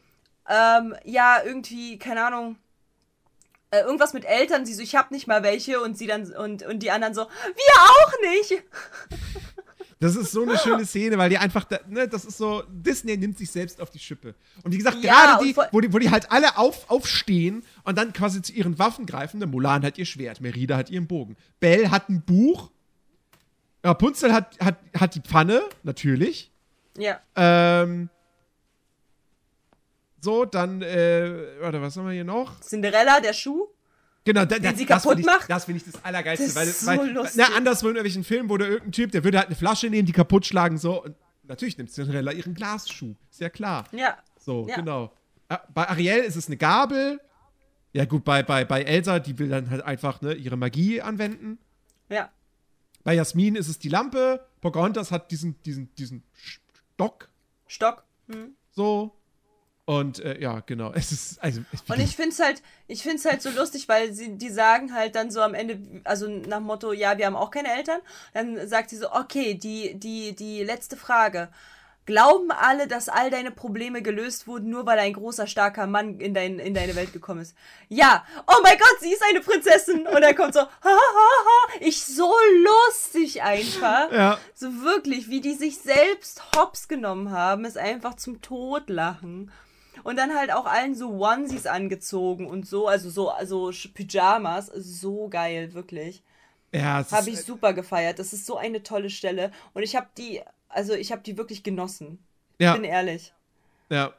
ähm, ja, irgendwie, keine Ahnung, äh, irgendwas mit Eltern, sie so, ich hab nicht mal welche und sie dann, und, und die anderen so, wir auch nicht. Das ist so eine [laughs] schöne Szene, weil die einfach, da, ne, das ist so, Disney nimmt sich selbst auf die Schippe. Und wie gesagt, Ja, gerade die, wo die, wo die halt alle auf, aufstehen und dann quasi zu ihren Waffen greifen. Der Mulan hat ihr Schwert, Merida hat ihren Bogen. Belle hat ein Buch. Rapunzel hat, hat, hat die Pfanne, natürlich. Ja. Ähm, so, dann, äh, warte, was haben wir hier noch? Cinderella, der Schuh. Genau, da, Den sie das kaputt find ich, macht? Das finde ich das Allergeilste. Das weil, ist so weil, lustig. Na, anderswo in irgendwelchen Filmen, wo da irgendein Typ, der würde halt eine Flasche nehmen, die kaputt schlagen, so. Und natürlich nimmt Cinderella ihren Glasschuh. Ist ja klar. Ja. So, Ja. genau. Äh, Bei Ariel ist es eine Gabel. Ja, gut, bei, bei, bei Elsa, die will dann halt einfach ne, ihre Magie anwenden. Ja. Bei Jasmin ist es die Lampe. Pocahontas hat diesen, diesen, diesen Stock Stock. Hm. so. Und äh, ja, genau. [laughs] Es ist, also, es, Und ich find's halt, ich find's halt so lustig, weil sie, die sagen halt dann so am Ende, also nach dem Motto, ja, wir haben auch keine Eltern. Dann sagt sie so, okay, die, die, die letzte Frage. Glauben alle, dass all deine Probleme gelöst wurden, nur weil ein großer, starker Mann in, dein, in deine Welt gekommen ist? Ja. Oh mein Gott, sie ist eine Prinzessin. Und dann kommt so, ha, ha, ha. Ich so lustig einfach. Ja. So wirklich, wie die sich selbst hops genommen haben, ist einfach zum Totlachen. Und dann halt auch allen so Onesies angezogen und so, also so also Pyjamas, so geil, wirklich. ja, Habe ich super gefeiert. Das ist so eine tolle Stelle und ich habe die also ich habe die wirklich genossen. ja, Bin ehrlich. ja.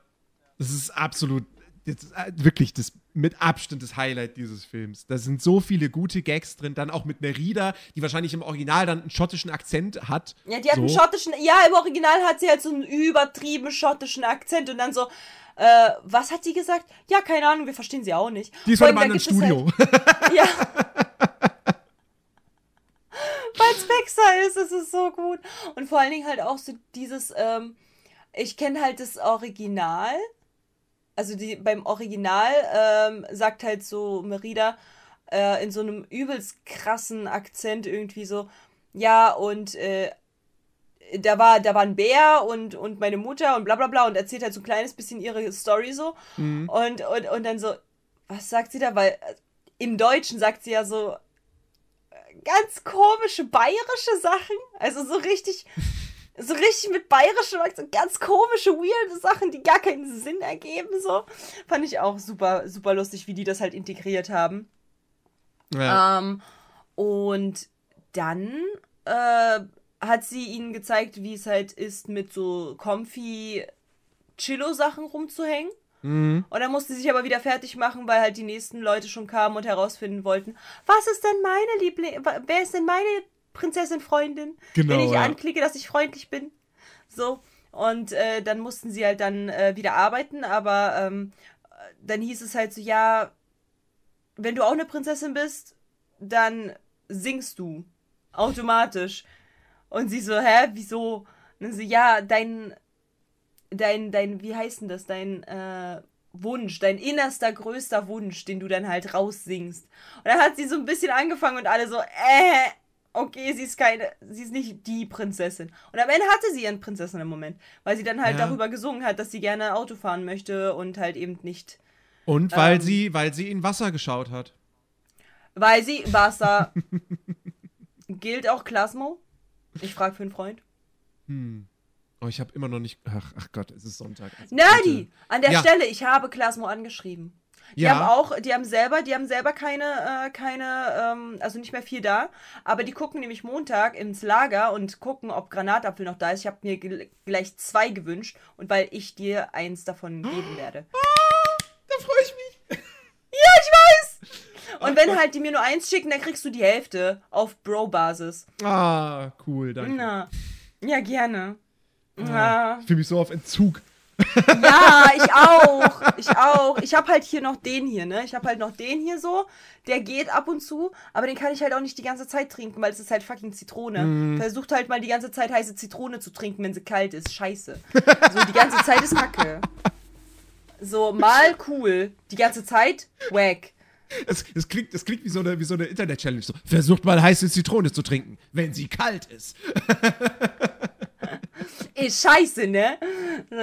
Das ist absolut, das ist äh, wirklich das mit Abstand das Highlight dieses Films. Da sind so viele gute Gags drin, dann auch mit Merida, die wahrscheinlich im Original dann einen schottischen Akzent hat. Ja, die hat einen so. schottischen, ja, im Original hat sie halt so einen übertrieben schottischen Akzent und dann so äh, was hat sie gesagt? Ja, keine Ahnung, wir verstehen sie auch nicht. Die ist von einem anderen es Studio. Halt, [laughs] ja. Weil es Pixar ist, ist es so gut. Und vor allen Dingen halt auch so dieses, ähm, ich kenne halt das Original. Also die, beim Original ähm, sagt halt so Merida äh, in so einem übelst krassen Akzent irgendwie so, ja, und äh, da war, da war ein Bär und, und meine Mutter und bla bla bla und erzählt halt so ein kleines bisschen ihre Story so. Und, und, und dann so, was sagt sie da? Weil äh, im Deutschen sagt sie ja so äh, ganz komische bayerische Sachen. Also so richtig, [laughs] so richtig mit bayerischem Akzent, ganz komische, weirde Sachen, die gar keinen Sinn ergeben. So. Fand ich auch super, super lustig, wie die das halt integriert haben. Ja. Ähm, und dann äh, hat sie ihnen gezeigt, wie es halt ist, mit so comfy Chillo-Sachen rumzuhängen. Mhm. Und dann musste sie sich aber wieder fertig machen, weil halt die nächsten Leute schon kamen und herausfinden wollten, was ist denn meine Liebling, wer ist denn meine Prinzessin-Freundin? Genau, Wenn ich ja. anklicke, dass ich freundlich bin. So. Und äh, dann mussten sie halt dann äh, wieder arbeiten, aber ähm, äh, dann hieß es halt so, ja, wenn du auch eine Prinzessin bist, dann singst du automatisch. Und sie so, hä, wieso? Und dann sie, ja, dein, dein, dein, wie heißt denn das, dein äh, Wunsch, dein innerster, größter Wunsch, den du dann halt raussingst. Und dann hat sie so ein bisschen angefangen und alle so, äh, okay, sie ist keine, sie ist nicht die Prinzessin. Und am Ende hatte sie ihren Prinzessin im Moment, weil sie dann halt Ja. darüber gesungen hat, dass sie gerne Auto fahren möchte und halt eben nicht, Und weil ähm, sie, weil sie in Wasser geschaut hat. weil sie Wasser [laughs] gilt auch Klasmo. Ich frage für einen Freund. Oh, ich habe immer noch nicht. Ach, ach Gott, es ist Sonntag. Also Nerdy! An der Ja. Stelle, ich habe Klasmo angeschrieben. Die Ja. haben auch, die haben selber, die haben selber keine, äh, keine, ähm, also nicht mehr viel da, aber die gucken nämlich Montag ins Lager und gucken, ob Granatapfel noch da ist. Ich habe mir gleich zwei gewünscht und weil ich dir eins davon geben [gasps] werde. Da freue ich mich. Ja, ich weiß! Und wenn halt die mir nur eins schicken, dann kriegst du die Hälfte auf Bro-Basis. Ah, cool, danke. Na, ja, gerne. Ja. Ich fühle mich so auf Entzug. Ja, [laughs] ich auch. Ich auch. Ich habe halt hier noch den hier, ne? Ich habe halt noch den hier so. Der geht ab und zu, aber den kann ich halt auch nicht die ganze Zeit trinken, weil es ist halt fucking Zitrone. Versucht halt mal die ganze Zeit heiße Zitrone zu trinken, wenn sie kalt ist. Scheiße. So, die ganze Zeit ist Kacke. [laughs] So, mal cool. Die ganze Zeit, wack. Es, es, klingt, es klingt wie so eine, so eine Internet-Challenge. So, versucht mal heiße Zitrone zu trinken, wenn sie kalt ist. [laughs] Ist scheiße, ne?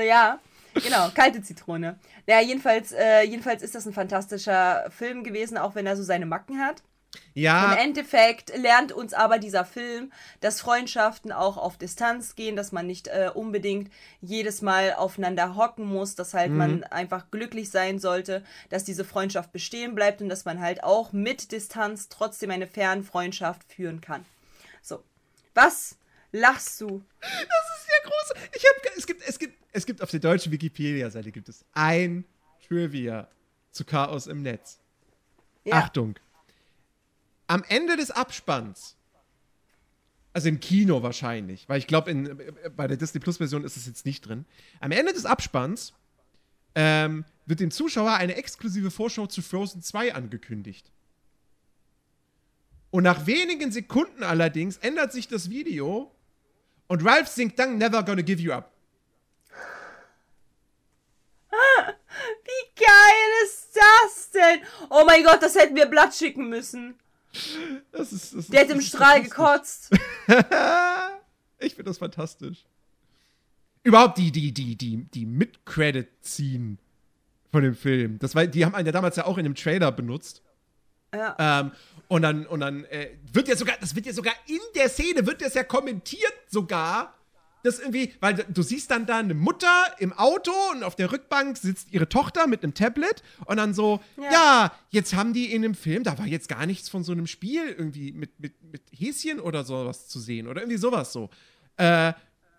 Ja. Genau, kalte Zitrone. Naja, jedenfalls, äh, jedenfalls ist das ein fantastischer Film gewesen, auch wenn er so seine Macken hat. Im Ja, Endeffekt lernt uns aber dieser Film, dass Freundschaften auch auf Distanz gehen, dass man nicht äh, unbedingt jedes Mal aufeinander hocken muss, dass halt man einfach glücklich sein sollte, dass diese Freundschaft bestehen bleibt und dass man halt auch mit Distanz trotzdem eine Fernfreundschaft führen kann. So. Was lachst du? das ist ja groß. Ich hab, es, gibt, es, gibt, es gibt auf der deutschen Wikipedia-Seite gibt es ein Trivia zu Chaos im Netz. Ja. Achtung. Am Ende des Abspanns, also im Kino wahrscheinlich, weil ich glaube, bei der Disney Plus Version ist es jetzt nicht drin. Am Ende des Abspanns ähm, wird dem Zuschauer eine exklusive Vorschau zu Frozen 2 angekündigt. Und nach wenigen Sekunden allerdings ändert sich das Video und Ralph singt dann Never Gonna Give You Up. [laughs] Wie geil ist das denn? Oh mein Gott, das hätten wir Blatt schicken müssen. Das ist, das ist, Der hat im ist Strahl gekotzt. [laughs] Ich finde das fantastisch. Überhaupt die, die, die, die, die Mid-Credit-Scene von dem Film. Das war, die haben einen ja damals ja auch in dem Trailer benutzt. Ja. Ähm, und dann, und dann äh, wird ja sogar, das wird ja sogar in der Szene, wird das ja kommentiert sogar. Das irgendwie, weil du- siehst dann da eine Mutter im Auto und auf der Rückbank sitzt ihre Tochter mit einem Tablet und dann so, ja, Ja. jetzt haben die in dem Film, da war jetzt gar nichts von so einem Spiel irgendwie mit, mit, mit Häschen oder sowas zu sehen oder irgendwie sowas so. Äh,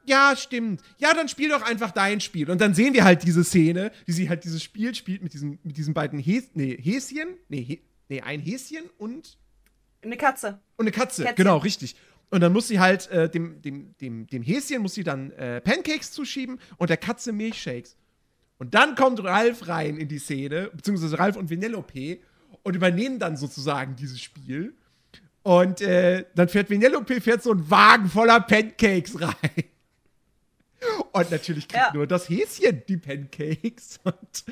ja, stimmt. Ja, dann spiel doch einfach dein Spiel. Und dann sehen wir halt diese Szene, wie sie halt dieses Spiel spielt mit diesen, mit diesen beiden Häs nee, Häschen. Nee, Hä nee, ein Häschen und, Eine Katze. und eine Katze. Kätzchen. Genau, richtig. Und dann muss sie halt äh, dem, dem, dem, dem Häschen muss sie dann äh, Pancakes zuschieben und der Katze Milchshakes. Und dann kommt Ralf rein in die Szene, beziehungsweise Ralf und Vanellope und übernehmen dann sozusagen dieses Spiel. Und äh, dann fährt Vanellope fährt so ein Wagen voller Pancakes [laughs] rein. Und natürlich kriegt Ja. nur das Häschen die Pancakes. [laughs] Und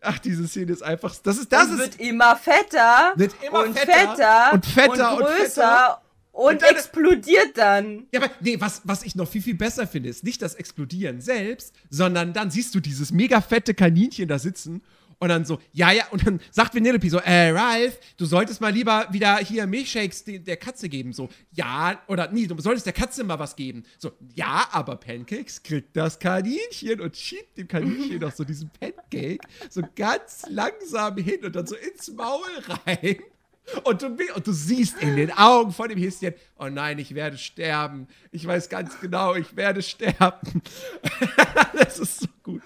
ach, diese Szene ist einfach. Das ist das und ist wird immer fetter. Wird immer und fetter fetter. und fetter und größer. Und, Und dann- explodiert dann. Ja, aber nee, was, was ich noch viel, viel besser finde, ist nicht das Explodieren selbst, sondern dann siehst du dieses mega fette Kaninchen da sitzen und dann so, ja, ja, und dann sagt Vanellope so, äh, Ralph, du solltest mal lieber wieder hier Milchshakes de- der Katze geben. So, ja, oder nee, du solltest der Katze mal was geben. So, ja, aber Pancakes kriegt das Kaninchen und schiebt dem Kaninchen noch so diesen Pancake so ganz langsam hin und dann so ins Maul rein. Und du, und du siehst in den Augen von dem Häschen, oh nein, ich werde sterben. Ich weiß ganz genau, ich werde sterben. [laughs] das ist so gut.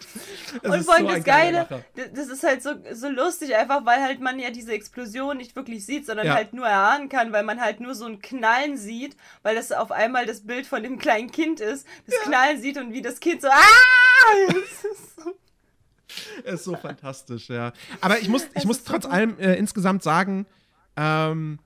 Das und ist vor allem so das Geile, das ist halt so, so lustig, einfach weil halt man ja diese Explosion nicht wirklich sieht, sondern Ja. halt nur erahnen kann, weil man halt nur so ein Knallen sieht, weil das auf einmal das Bild von dem kleinen Kind ist, das Knallen sieht und wie das Kind so, ah! [laughs] Das ist so ist so fantastisch, ja. Aber ich muss, ich muss trotz allem äh, insgesamt sagen, ähm,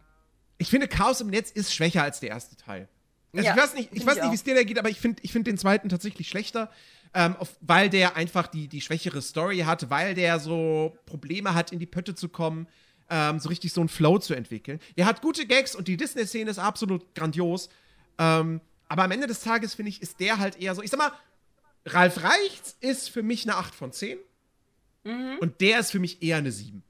ich finde, Chaos im Netz ist schwächer als der erste Teil. Also Ja, ich weiß nicht, ich weiß ich nicht, wie es dir da geht, aber ich finde ich find den zweiten tatsächlich schlechter, ähm, auf, weil der einfach die, die schwächere Story hat, weil der so Probleme hat, in die Pötte zu kommen, ähm, so richtig so einen Flow zu entwickeln. Der hat gute Gags und die Disney-Szene ist absolut grandios. Ähm, aber am Ende des Tages, finde ich, ist der halt eher so, ich sag mal, Ralf Reichts ist für mich eine 8 von 10. Mhm. Und der ist für mich eher eine 7.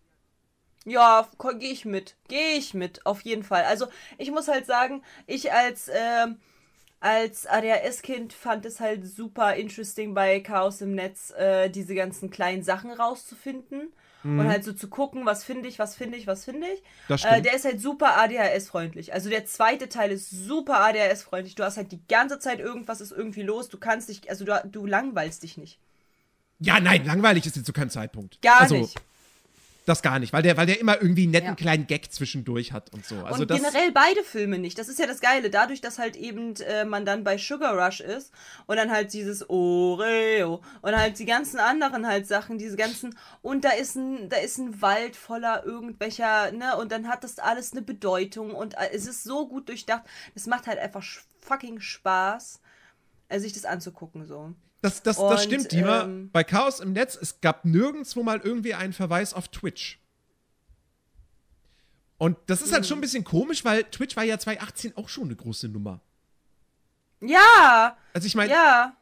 Ja, gehe ich mit. Gehe ich mit, auf jeden Fall. Also, ich muss halt sagen, ich als, ähm, als ADHS-Kind fand es halt super interesting bei Chaos im Netz, äh, diese ganzen kleinen Sachen rauszufinden. Und halt so zu gucken, was finde ich, was finde ich, was finde ich. Äh, der ist halt super ADHS-freundlich. Also der zweite Teil ist super ADHS-freundlich. Du hast halt die ganze Zeit irgendwas ist irgendwie los. Du kannst dich, also du, du langweilst dich nicht. Ja, nein, langweilig ist jetzt zu keinem Zeitpunkt. Gar also, nicht. Das gar nicht, weil der, weil der immer irgendwie einen netten Ja. kleinen Gag zwischendurch hat und so. Also und das, generell beide Filme nicht. Das ist ja das Geile. Dadurch, dass halt eben äh, man dann bei Sugar Rush ist und dann halt dieses Oreo und halt die ganzen anderen halt Sachen, diese ganzen und da ist ein da ist ein Wald voller irgendwelcher, ne, und dann hat das alles eine Bedeutung und äh, es ist so gut durchdacht. Es macht halt einfach fucking Spaß, äh, sich das anzugucken so. Das, das, und, das stimmt, Dima. ähm, Bei Chaos im Netz, es gab nirgendwo mal irgendwie einen Verweis auf Twitch. Und das ist halt Hm. schon ein bisschen komisch, weil Twitch war ja 2018 auch schon eine große Nummer. Ja, Also ich meine, ja.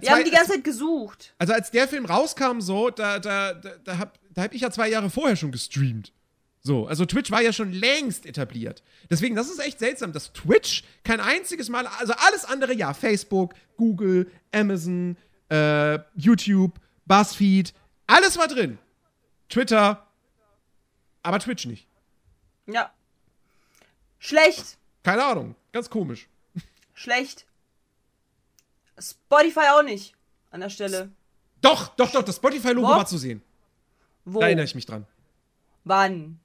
Wir haben die ganze Zeit gesucht. Also als der Film rauskam, so, da, da, da, da hab, da hab ich ja zwei Jahre vorher schon gestreamt. So, also Twitch war ja schon längst etabliert. Deswegen, das ist echt seltsam, dass Twitch kein einziges Mal, also alles andere, ja, Facebook, Google, Amazon, äh, YouTube, BuzzFeed, alles war drin. Twitter, aber Twitch nicht. Ja. Schlecht. Keine Ahnung, ganz komisch. Schlecht. Spotify auch nicht. An der Stelle. Doch, doch, doch, das Spotify-Logo war zu sehen. Wo? Da erinnere ich mich dran. Wann?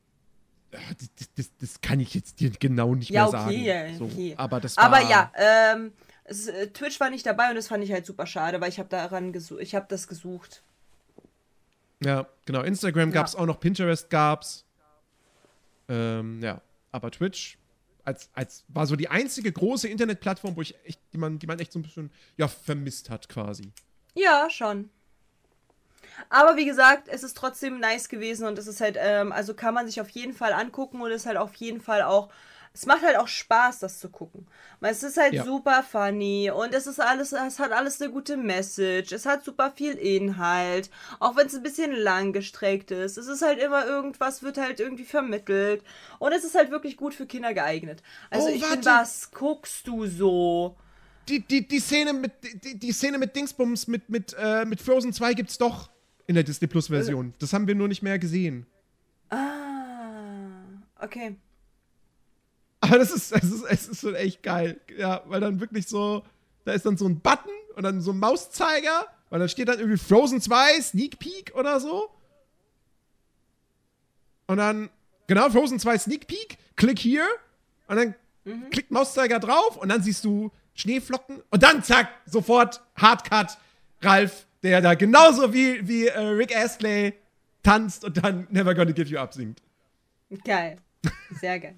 Ja, Das, das, das, kann ich jetzt dir genau nicht Ja, mehr okay, sagen. ja, So, okay. Aber das war, Aber ja, ähm, es, äh, Twitch war nicht dabei und das fand ich halt super schade, weil ich habe daran gesucht. Ich habe das gesucht. Ja, genau. Instagram gab's auch noch, Pinterest gab's. Ähm, ja, aber Twitch als, als war so die einzige große Internetplattform, wo ich echt, die man, die man echt so ein bisschen ja, vermisst hat, quasi. Ja, schon. Aber wie gesagt, es ist trotzdem nice gewesen und es ist halt, ähm, also kann man sich auf jeden Fall angucken und ist halt auf jeden Fall auch, es macht halt auch Spaß, das zu gucken. Weil es ist halt Ja. super funny und es ist alles, es hat alles eine gute Message, es hat super viel Inhalt, auch wenn es ein bisschen lang gestreckt ist. Es ist halt immer irgendwas, wird halt irgendwie vermittelt und es ist halt wirklich gut für Kinder geeignet. Also Oh, ich bin, warte. was guckst du so? Die, die, die Szene mit die, die Szene mit Dingsbums mit, mit, äh, mit Frozen 2 gibt's doch in der Disney Plus Version. Das haben wir nur nicht mehr gesehen. Ah, okay. Aber das ist, es ist, es ist schon echt geil. Ja, weil dann wirklich so, da ist dann so ein Button und dann so ein Mauszeiger, weil dann steht dann irgendwie Frozen 2, Sneak Peek oder so. Und dann, genau, Frozen 2 Sneak Peek, klick hier und dann klickt Mauszeiger drauf und dann siehst du Schneeflocken und dann zack, sofort Hardcut, Ralf, der da genauso wie, wie äh, Rick Astley tanzt und dann Never Gonna Give You Up singt. Geil. Sehr geil.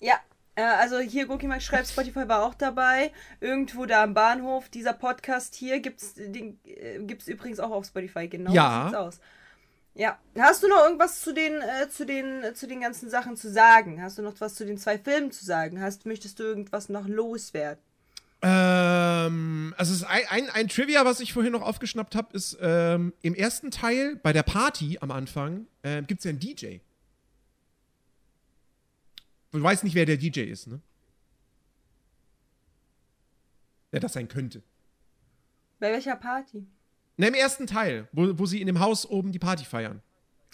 Ja, äh, also hier, Goki Max schreibt, Spotify war auch dabei. Irgendwo da am Bahnhof. Dieser Podcast hier gibt's, den, äh, gibt's übrigens auch auf Spotify. Genau Ja. so sieht's aus. Ja. Hast du noch irgendwas zu den, äh, zu den, äh, zu den ganzen Sachen zu sagen? Hast du noch was zu den zwei Filmen zu sagen? Hast, möchtest du irgendwas noch loswerden? Ähm, also es ist ein, ein, ein Trivia, was ich vorhin noch aufgeschnappt habe, ist ähm, im ersten Teil bei der Party am Anfang äh, gibt es ja einen DJ. Du weißt nicht, wer der DJ ist, ne? Wer das sein könnte. Bei welcher Party? Ne, im ersten Teil, wo, wo sie in dem Haus oben die Party feiern.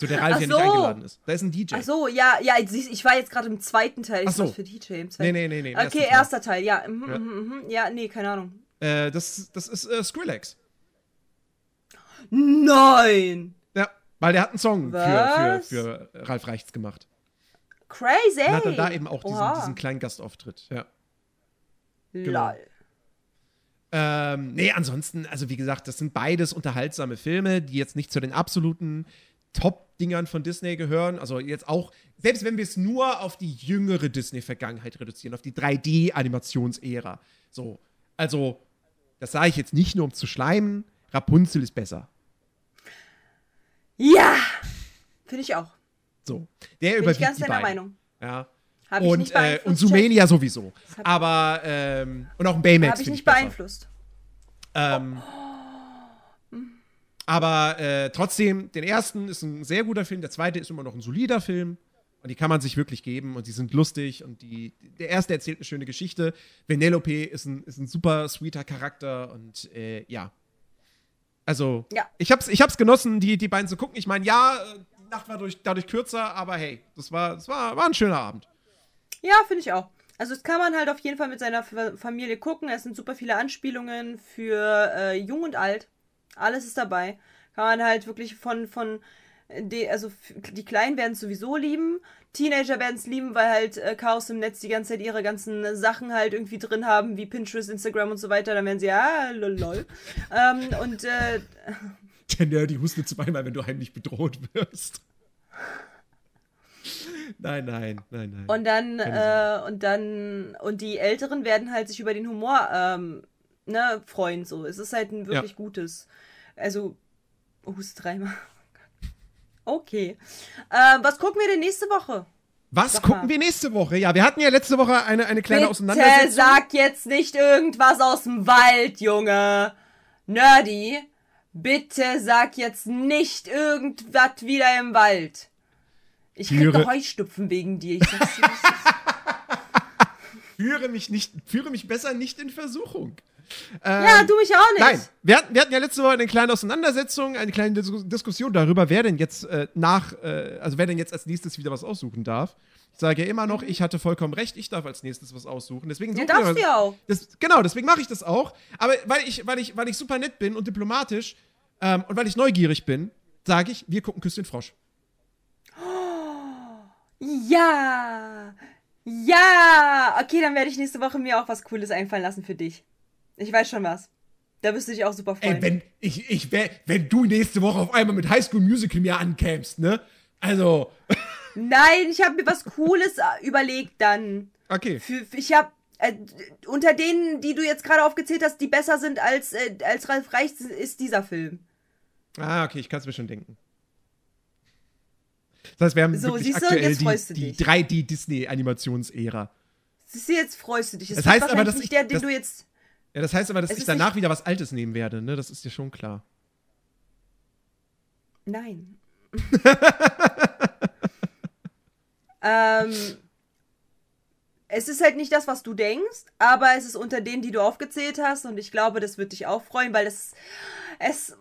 So der Ralf Ach so. nicht eingeladen ist. Da ist ein DJ. Ach so, ja, ja, ich, war jetzt gerade im zweiten Teil. Ich Ach so. für DJ im Nee, zweiten. nee, nee, nee. im Okay, ersten Teil. erster Teil, ja. Mhm, Ja. mhm, mhm. Ja, nee, keine Ahnung. Äh, das, das ist äh, Skrillex. Nein! Ja, weil der hat einen Song für, für, für Ralf Reichts gemacht. Crazy! Und hat dann da eben auch diesen, diesen kleinen Gastauftritt. Ja. Lol. Ähm, nee, ansonsten, also wie gesagt, das sind beides unterhaltsame Filme, die jetzt nicht zu den absoluten Top-Dingern von Disney gehören. Also jetzt auch, selbst wenn wir es nur auf die jüngere Disney-Vergangenheit reduzieren, auf die 3D-Animationsära. So, also, das sage ich jetzt nicht nur, um zu schleimen. Rapunzel ist besser. Ja! Finde ich auch. So, der Bin ich überwiegt ganz die deiner beiden. Meinung. Ja. Hab ich und, nicht äh, und Sumania sowieso. Aber, ähm, und auch ein Baymax Habe ich nicht beeinflusst. Ähm, aber äh, trotzdem, den ersten ist ein sehr guter Film, der zweite ist immer noch ein solider Film. Und die kann man sich wirklich geben und die sind lustig und die, der erste erzählt eine schöne Geschichte. Vanellope ist ein, ist ein super sweeter Charakter und äh, ja. Also, Ja. ich, hab's, ich hab's genossen, die, die beiden zu gucken. Ich meine, ja, äh, die Nacht war durch, dadurch kürzer, aber hey, das war, das war, war ein schöner Abend. Ja, finde ich auch. Also das kann man halt auf jeden Fall mit seiner Fa- Familie gucken. Es sind super viele Anspielungen für äh, Jung und Alt. Alles ist dabei. Kann man halt wirklich von, von die, also die Kleinen werden es sowieso lieben. Teenager werden es lieben, weil halt äh, Chaos im Netz die ganze Zeit ihre ganzen Sachen halt irgendwie drin haben, wie Pinterest, Instagram und so weiter. Dann werden sie, ja, lol. lol. [laughs] ähm, und äh, Der Nerdy hustet zweimal, wenn du heimlich bedroht wirst. Nein, nein, nein, nein. Und dann, äh, und dann, und die Älteren werden halt sich über den Humor, ähm, ne, freuen, so. Es ist halt ein wirklich Ja. gutes. Also, hust dreimal. [laughs] Okay. Äh, was gucken wir denn nächste Woche? Was Sag gucken mal. wir nächste Woche? Ja, wir hatten ja letzte Woche eine, eine kleine Bitte Auseinandersetzung. sag jetzt nicht irgendwas aus dem Wald, Junge. Nerdy, bitte sag jetzt nicht irgendwas wieder im Wald. Ich krieg Tiere. doch Heustupfen wegen dir. Ich sag's dir. [laughs] Führe mich nicht, führe mich besser nicht in Versuchung. Ja, du mich auch nicht. Nein, wir hatten, wir hatten ja letzte Woche eine kleine Auseinandersetzung, eine kleine Dis Diskussion darüber, wer denn jetzt äh, nach, äh, also wer denn jetzt als nächstes wieder was aussuchen darf. Ich sage ja immer noch, ich hatte vollkommen recht, ich darf als nächstes was aussuchen. Deswegen Mhm. Ja, darfst du ja auch. Das, genau, deswegen mache ich das auch. Aber weil ich, weil ich, weil ich super nett bin und diplomatisch ähm, und weil ich neugierig bin, sage ich, wir gucken Küss den Frosch. [gasps] Ja! Ja! Okay, dann werde ich nächste Woche mir auch was Cooles einfallen lassen für dich. Ich weiß schon was. Da wirst du dich auch super freuen. Ey, wenn, ich, ich wenn du nächste Woche auf einmal mit High School Musical mir ankämst, ne? Also, Nein, ich habe mir was Cooles äh, überlegt dann. okay. Für, ich habe äh, unter denen, die du jetzt gerade aufgezählt hast, die besser sind als, äh, als Ralf Reichs, ist dieser Film. Ah, okay, ich kann es mir schon denken. Das heißt, wir haben So, siehst du, aktuell jetzt freust du die, die dich. 3D-Disney-Animationsära. Siehst du, jetzt freust du dich. Das wird heißt aber, dass nicht ich- der, den das- du jetzt. Ja, das heißt aber, dass Es ich danach wieder was Altes nehmen werde, ne? Das ist dir schon klar. Nein. [laughs] ähm, es ist halt nicht das, was du denkst, aber es ist unter denen, die du aufgezählt hast und ich glaube, das wird dich auch freuen, weil es, es,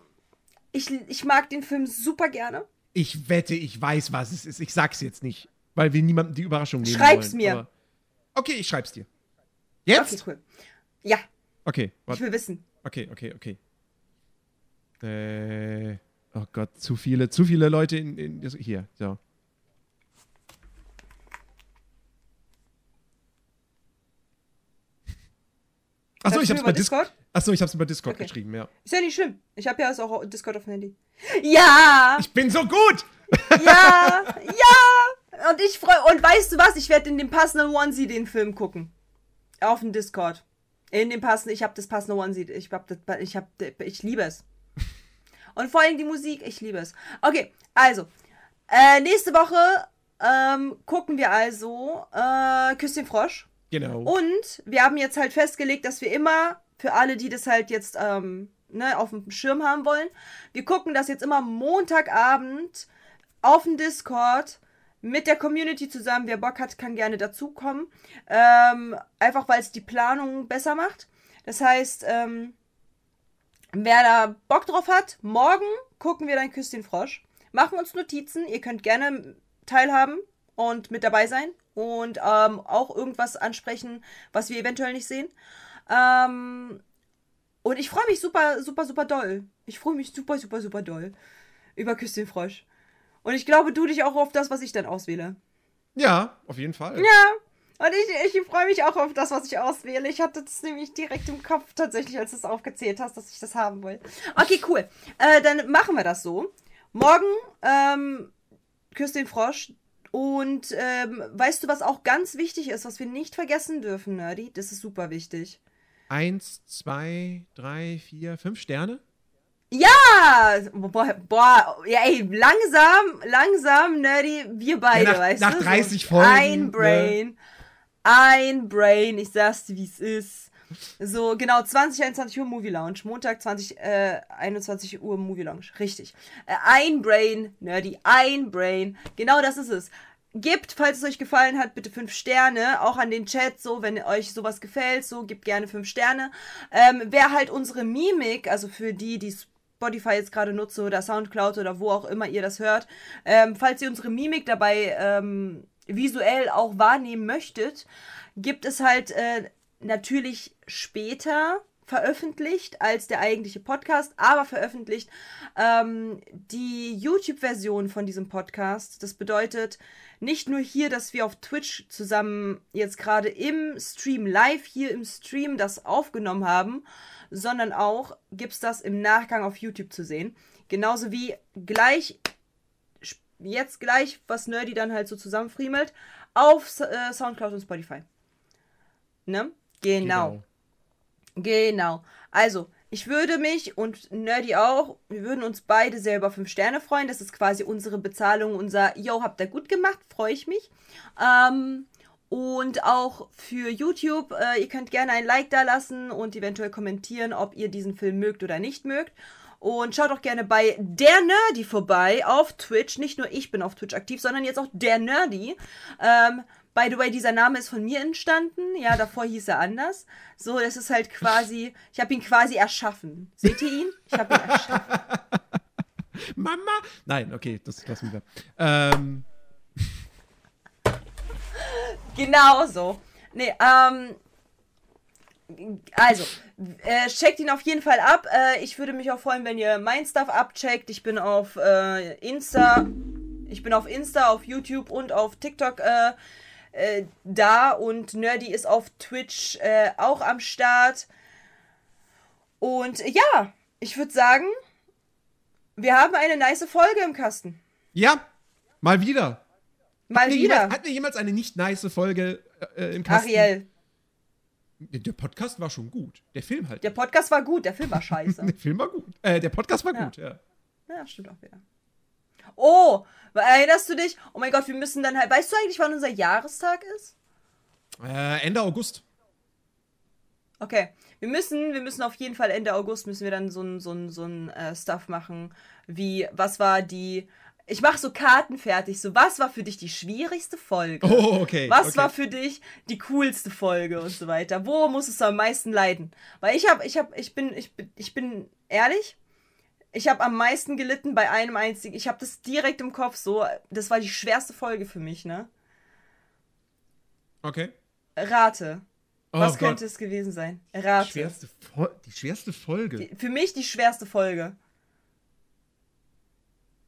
ich, ich mag den Film super gerne. Ich wette, ich weiß, was es ist. Ich sag's jetzt nicht, weil wir niemandem die Überraschung nehmen Schreib's wollen. mir. Okay, ich schreib's dir. Jetzt? Okay, cool. Ja, Okay, ich warte. will wissen. Okay, okay, okay. Äh, oh Gott, zu viele, zu viele Leute in, in hier, so. Achso, ich hab's über bei Discord. Discord? Achso, ich hab's über Discord Okay. geschrieben, ja. Ist ja nicht schlimm. Ich habe ja auch Discord auf dem Handy. Ja! Ich bin so gut! Ja! [laughs] ja! Und ich freue. Und weißt du was? Ich werde in dem passenden Onesie den Film gucken. Auf dem Discord. In dem passenden. Ich habe das passende Onesie. Ich hab das. Ich hab. Ich liebe es. [laughs] Und vor allem die Musik. Ich liebe es. Okay, also. Äh, nächste Woche ähm, gucken wir also äh, Küss den Frosch. Genau. Und wir haben jetzt halt festgelegt, dass wir immer, für alle, die das halt jetzt ähm, ne, auf dem Schirm haben wollen, wir gucken das jetzt immer Montagabend auf dem Discord mit der Community zusammen. Wer Bock hat, kann gerne dazukommen. Ähm, einfach weil es die Planung besser macht. Das heißt, ähm, wer da Bock drauf hat, morgen gucken wir dann Küss den Frosch. Machen uns Notizen. Ihr könnt gerne teilhaben und mit dabei sein und ähm, auch irgendwas ansprechen, was wir eventuell nicht sehen. Ähm, und ich freue mich super, super, super doll. Ich freue mich super, super, super doll über Küss den Frosch. Und ich glaube, du dich auch auf das, was ich dann auswähle. Ja, auf jeden Fall. Ja. Und ich, ich freue mich auch auf das, was ich auswähle. Ich hatte das nämlich direkt im Kopf tatsächlich, als du es aufgezählt hast, dass ich das haben will. Okay, cool. Äh, dann machen wir das so. Morgen ähm, küsst den Frosch. Und ähm, weißt du, was auch ganz wichtig ist, was wir nicht vergessen dürfen, Nerdy? Das ist super wichtig. Eins, zwei, drei, vier, fünf Sterne? Ja! Boah, boah, ja, ey, langsam, langsam, Nerdy, wir beide, Ja, nach- weißt nach du? 30 So Folgen, Ein ne? Brain. Ein Brain, ich sag's dir, wie es ist. So, genau, 20, 21 Uhr Movie Lounge. Montag 20, äh, 21 Uhr Movie Lounge. Richtig. Äh, ein Brain, Nerdy, ein Brain. Genau das ist es. Gebt, falls es euch gefallen hat, bitte fünf Sterne. Auch an den Chat, so, wenn euch sowas gefällt, so, gebt gerne fünf Sterne. Ähm, wer halt unsere Mimik, also für die, die Spotify jetzt gerade nutze oder Soundcloud oder wo auch immer ihr das hört, ähm, falls ihr unsere Mimik dabei ähm, visuell auch wahrnehmen möchtet, gibt es halt äh, natürlich später veröffentlicht als der eigentliche Podcast, aber veröffentlicht ähm, die YouTube-Version von diesem Podcast. Das bedeutet nicht nur hier, dass wir auf Twitch zusammen jetzt gerade im Stream live hier im Stream das aufgenommen haben, sondern auch gibt es das im Nachgang auf YouTube zu sehen. Genauso wie gleich jetzt gleich, was Nerdy dann halt so zusammenfriemelt, auf äh, Soundcloud und Spotify. Ne? Genau. Genau. Also, ich würde mich und Nerdy auch, wir würden uns beide sehr über 5 Sterne freuen. Das ist quasi unsere Bezahlung, unser Yo, habt ihr gut gemacht, freue ich mich. Ähm, und auch für YouTube, äh, ihr könnt gerne ein Like da lassen und eventuell kommentieren, ob ihr diesen Film mögt oder nicht mögt. Und schaut auch gerne bei der Nerdy vorbei auf Twitch. Nicht nur ich bin auf Twitch aktiv, sondern jetzt auch der Nerdy. Ähm, by the way, dieser Name ist von mir entstanden. Ja, davor hieß er anders. So, das ist halt quasi, ich habe ihn quasi erschaffen. Seht ihr ihn? Ich habe ihn erschaffen. [laughs] Mama? Nein, okay, das lassen wir. Ähm, Genau so. Nee, ähm. Also, äh, checkt ihn auf jeden Fall ab. Äh, ich würde mich auch freuen, wenn ihr mein Stuff abcheckt. Ich bin auf äh, Insta. Ich bin auf Insta, auf YouTube und auf TikTok äh, äh, da. Und Nerdy ist auf Twitch äh, auch am Start. Und ja, ich würde sagen, wir haben eine nice Folge im Kasten. Ja, mal wieder. Mal wir wieder. Jemals, hatten wir jemals eine nicht nice Folge äh, im Kasten? Ariel, Der Podcast war schon gut. Der Film halt. der Podcast war gut, der Film war scheiße. [laughs] Der Film war gut. Äh, der Podcast war Ja. gut, ja. ja, stimmt auch wieder. Oh, erinnerst du dich? Oh mein Gott, wir müssen dann halt. Weißt du eigentlich, wann unser Jahrestag ist? Äh, Ende August. Okay, wir müssen, wir müssen auf jeden Fall Ende August müssen wir dann so ein, so ein, so ein äh, Stuff machen, wie, was war die, ich mache so Karten fertig, so, was war für dich die schwierigste Folge? Oh, okay. Was okay. war für dich die coolste Folge und so weiter? Wo musstest du am meisten leiden? Weil ich habe, ich habe, ich bin, ich bin, ich bin ehrlich, ich habe am meisten gelitten bei einem einzigen. Ich habe das direkt im Kopf so. Das war die schwerste Folge für mich, ne? Okay. Rate. Oh Was Gott. könnte es gewesen sein? Rate. Die schwerste, die schwerste Folge. Für mich die schwerste Folge.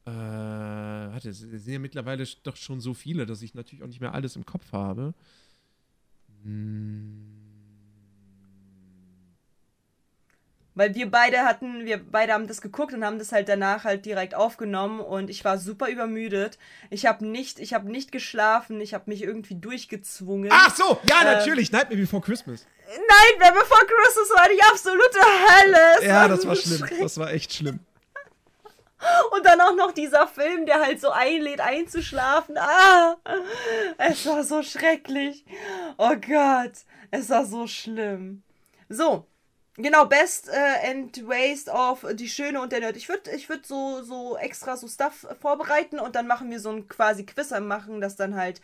Äh, warte, es sind ja mittlerweile doch schon so viele, dass ich natürlich auch nicht mehr alles im Kopf habe. Hm, Weil wir beide hatten, wir beide haben das geguckt und haben das halt danach halt direkt aufgenommen und ich war super übermüdet. Ich habe nicht, ich habe nicht geschlafen, ich habe mich irgendwie durchgezwungen. Ach so, ja, Äh, natürlich. Nightmare Before Christmas. Nightmare Before Christmas war die absolute Hölle. Es Ja, das war schlimm. Das war echt schlimm. Und dann auch noch dieser Film, der halt so einlädt einzuschlafen. Ah, es war so schrecklich. Oh Gott, es war so schlimm. So, genau, Best äh, and Waste of Die Schöne und der Nerd. Ich würde ich würd so, so extra so Stuff vorbereiten und dann machen wir so ein quasi Quiz machen, das dann halt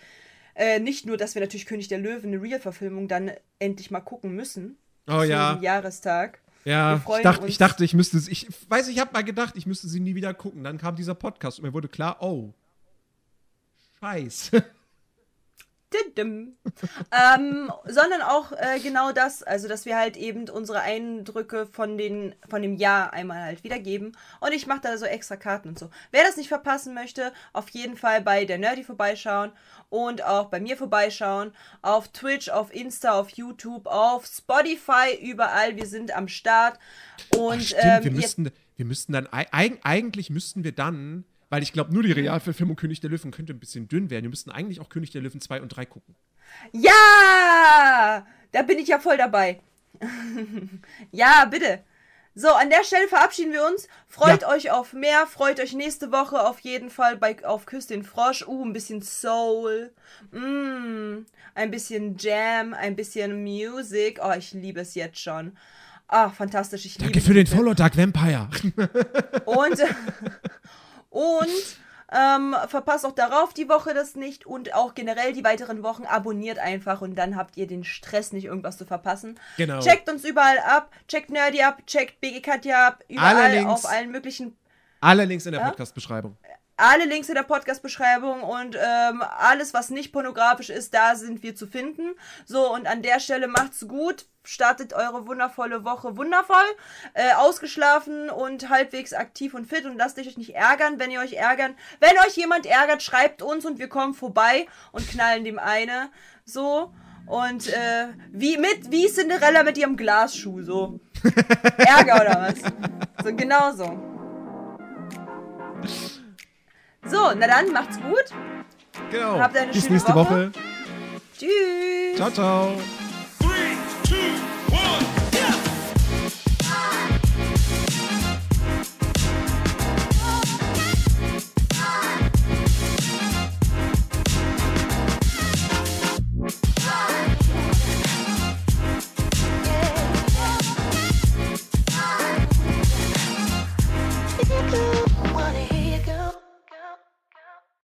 äh, nicht nur, dass wir natürlich König der Löwen, eine Real-Verfilmung, dann endlich mal gucken müssen. Oh zum ja. Jahrestag. Ja, ich dachte, uns. ich dachte, ich müsste. Ich weiß, ich habe mal gedacht, ich müsste sie nie wieder gucken. Dann kam dieser Podcast und mir wurde klar, oh. Scheiße. [laughs] Ähm, sondern auch äh, genau das, also dass wir halt eben unsere Eindrücke von, den, von dem Jahr einmal halt wiedergeben. Und ich mache da so extra Karten und so. Wer das nicht verpassen möchte, auf jeden Fall bei der Nerdy vorbeischauen und auch bei mir vorbeischauen. Auf Twitch, auf Insta, auf YouTube, auf Spotify, überall. Wir sind am Start. Und Ach, stimmt, ähm, wir müssten, wir müssten dann, eig, eigentlich müssten wir dann, weil ich glaube, nur die Realverfilmung König der Löwen könnte ein bisschen dünn werden. Wir müssten eigentlich auch König der Löwen 2 und 3 gucken. Ja! Da bin ich ja voll dabei. [laughs] ja, bitte. So, an der Stelle verabschieden wir uns. Freut Ja. euch auf mehr. Freut euch nächste Woche auf jeden Fall bei, auf Küss den Frosch. Uh, ein bisschen Soul. Mm, ein bisschen Jam, ein bisschen Music. Oh, ich liebe es jetzt schon. Ah, fantastisch. Ich liebe Danke für den. Follow, Dark Vampire. Und, [laughs] und ähm, verpasst auch darauf die Woche das nicht und auch generell die weiteren Wochen. Abonniert einfach und dann habt ihr den Stress, nicht irgendwas zu verpassen. Genau. Checkt uns überall ab, checkt Nerdy ab, checkt BG Katja ab, überall Alle Links. auf allen möglichen Alle Links in der Ja? Podcast-Beschreibung. Alle Links in der Podcast-Beschreibung und ähm, alles, was nicht pornografisch ist, da sind wir zu finden. So, und an der Stelle macht's gut. Startet eure wundervolle Woche wundervoll, äh, ausgeschlafen und halbwegs aktiv und fit und lasst euch nicht ärgern, wenn ihr euch ärgern. Wenn euch jemand ärgert, schreibt uns und wir kommen vorbei und knallen dem eine. So. Und äh, wie mit wie Cinderella mit ihrem Glasschuh, so. [laughs] Ärger oder was? So, genau so. So, na dann, macht's gut. Genau. Habt eine Bis schöne nächste Woche. Woche. Tschüss. Ciao, ciao.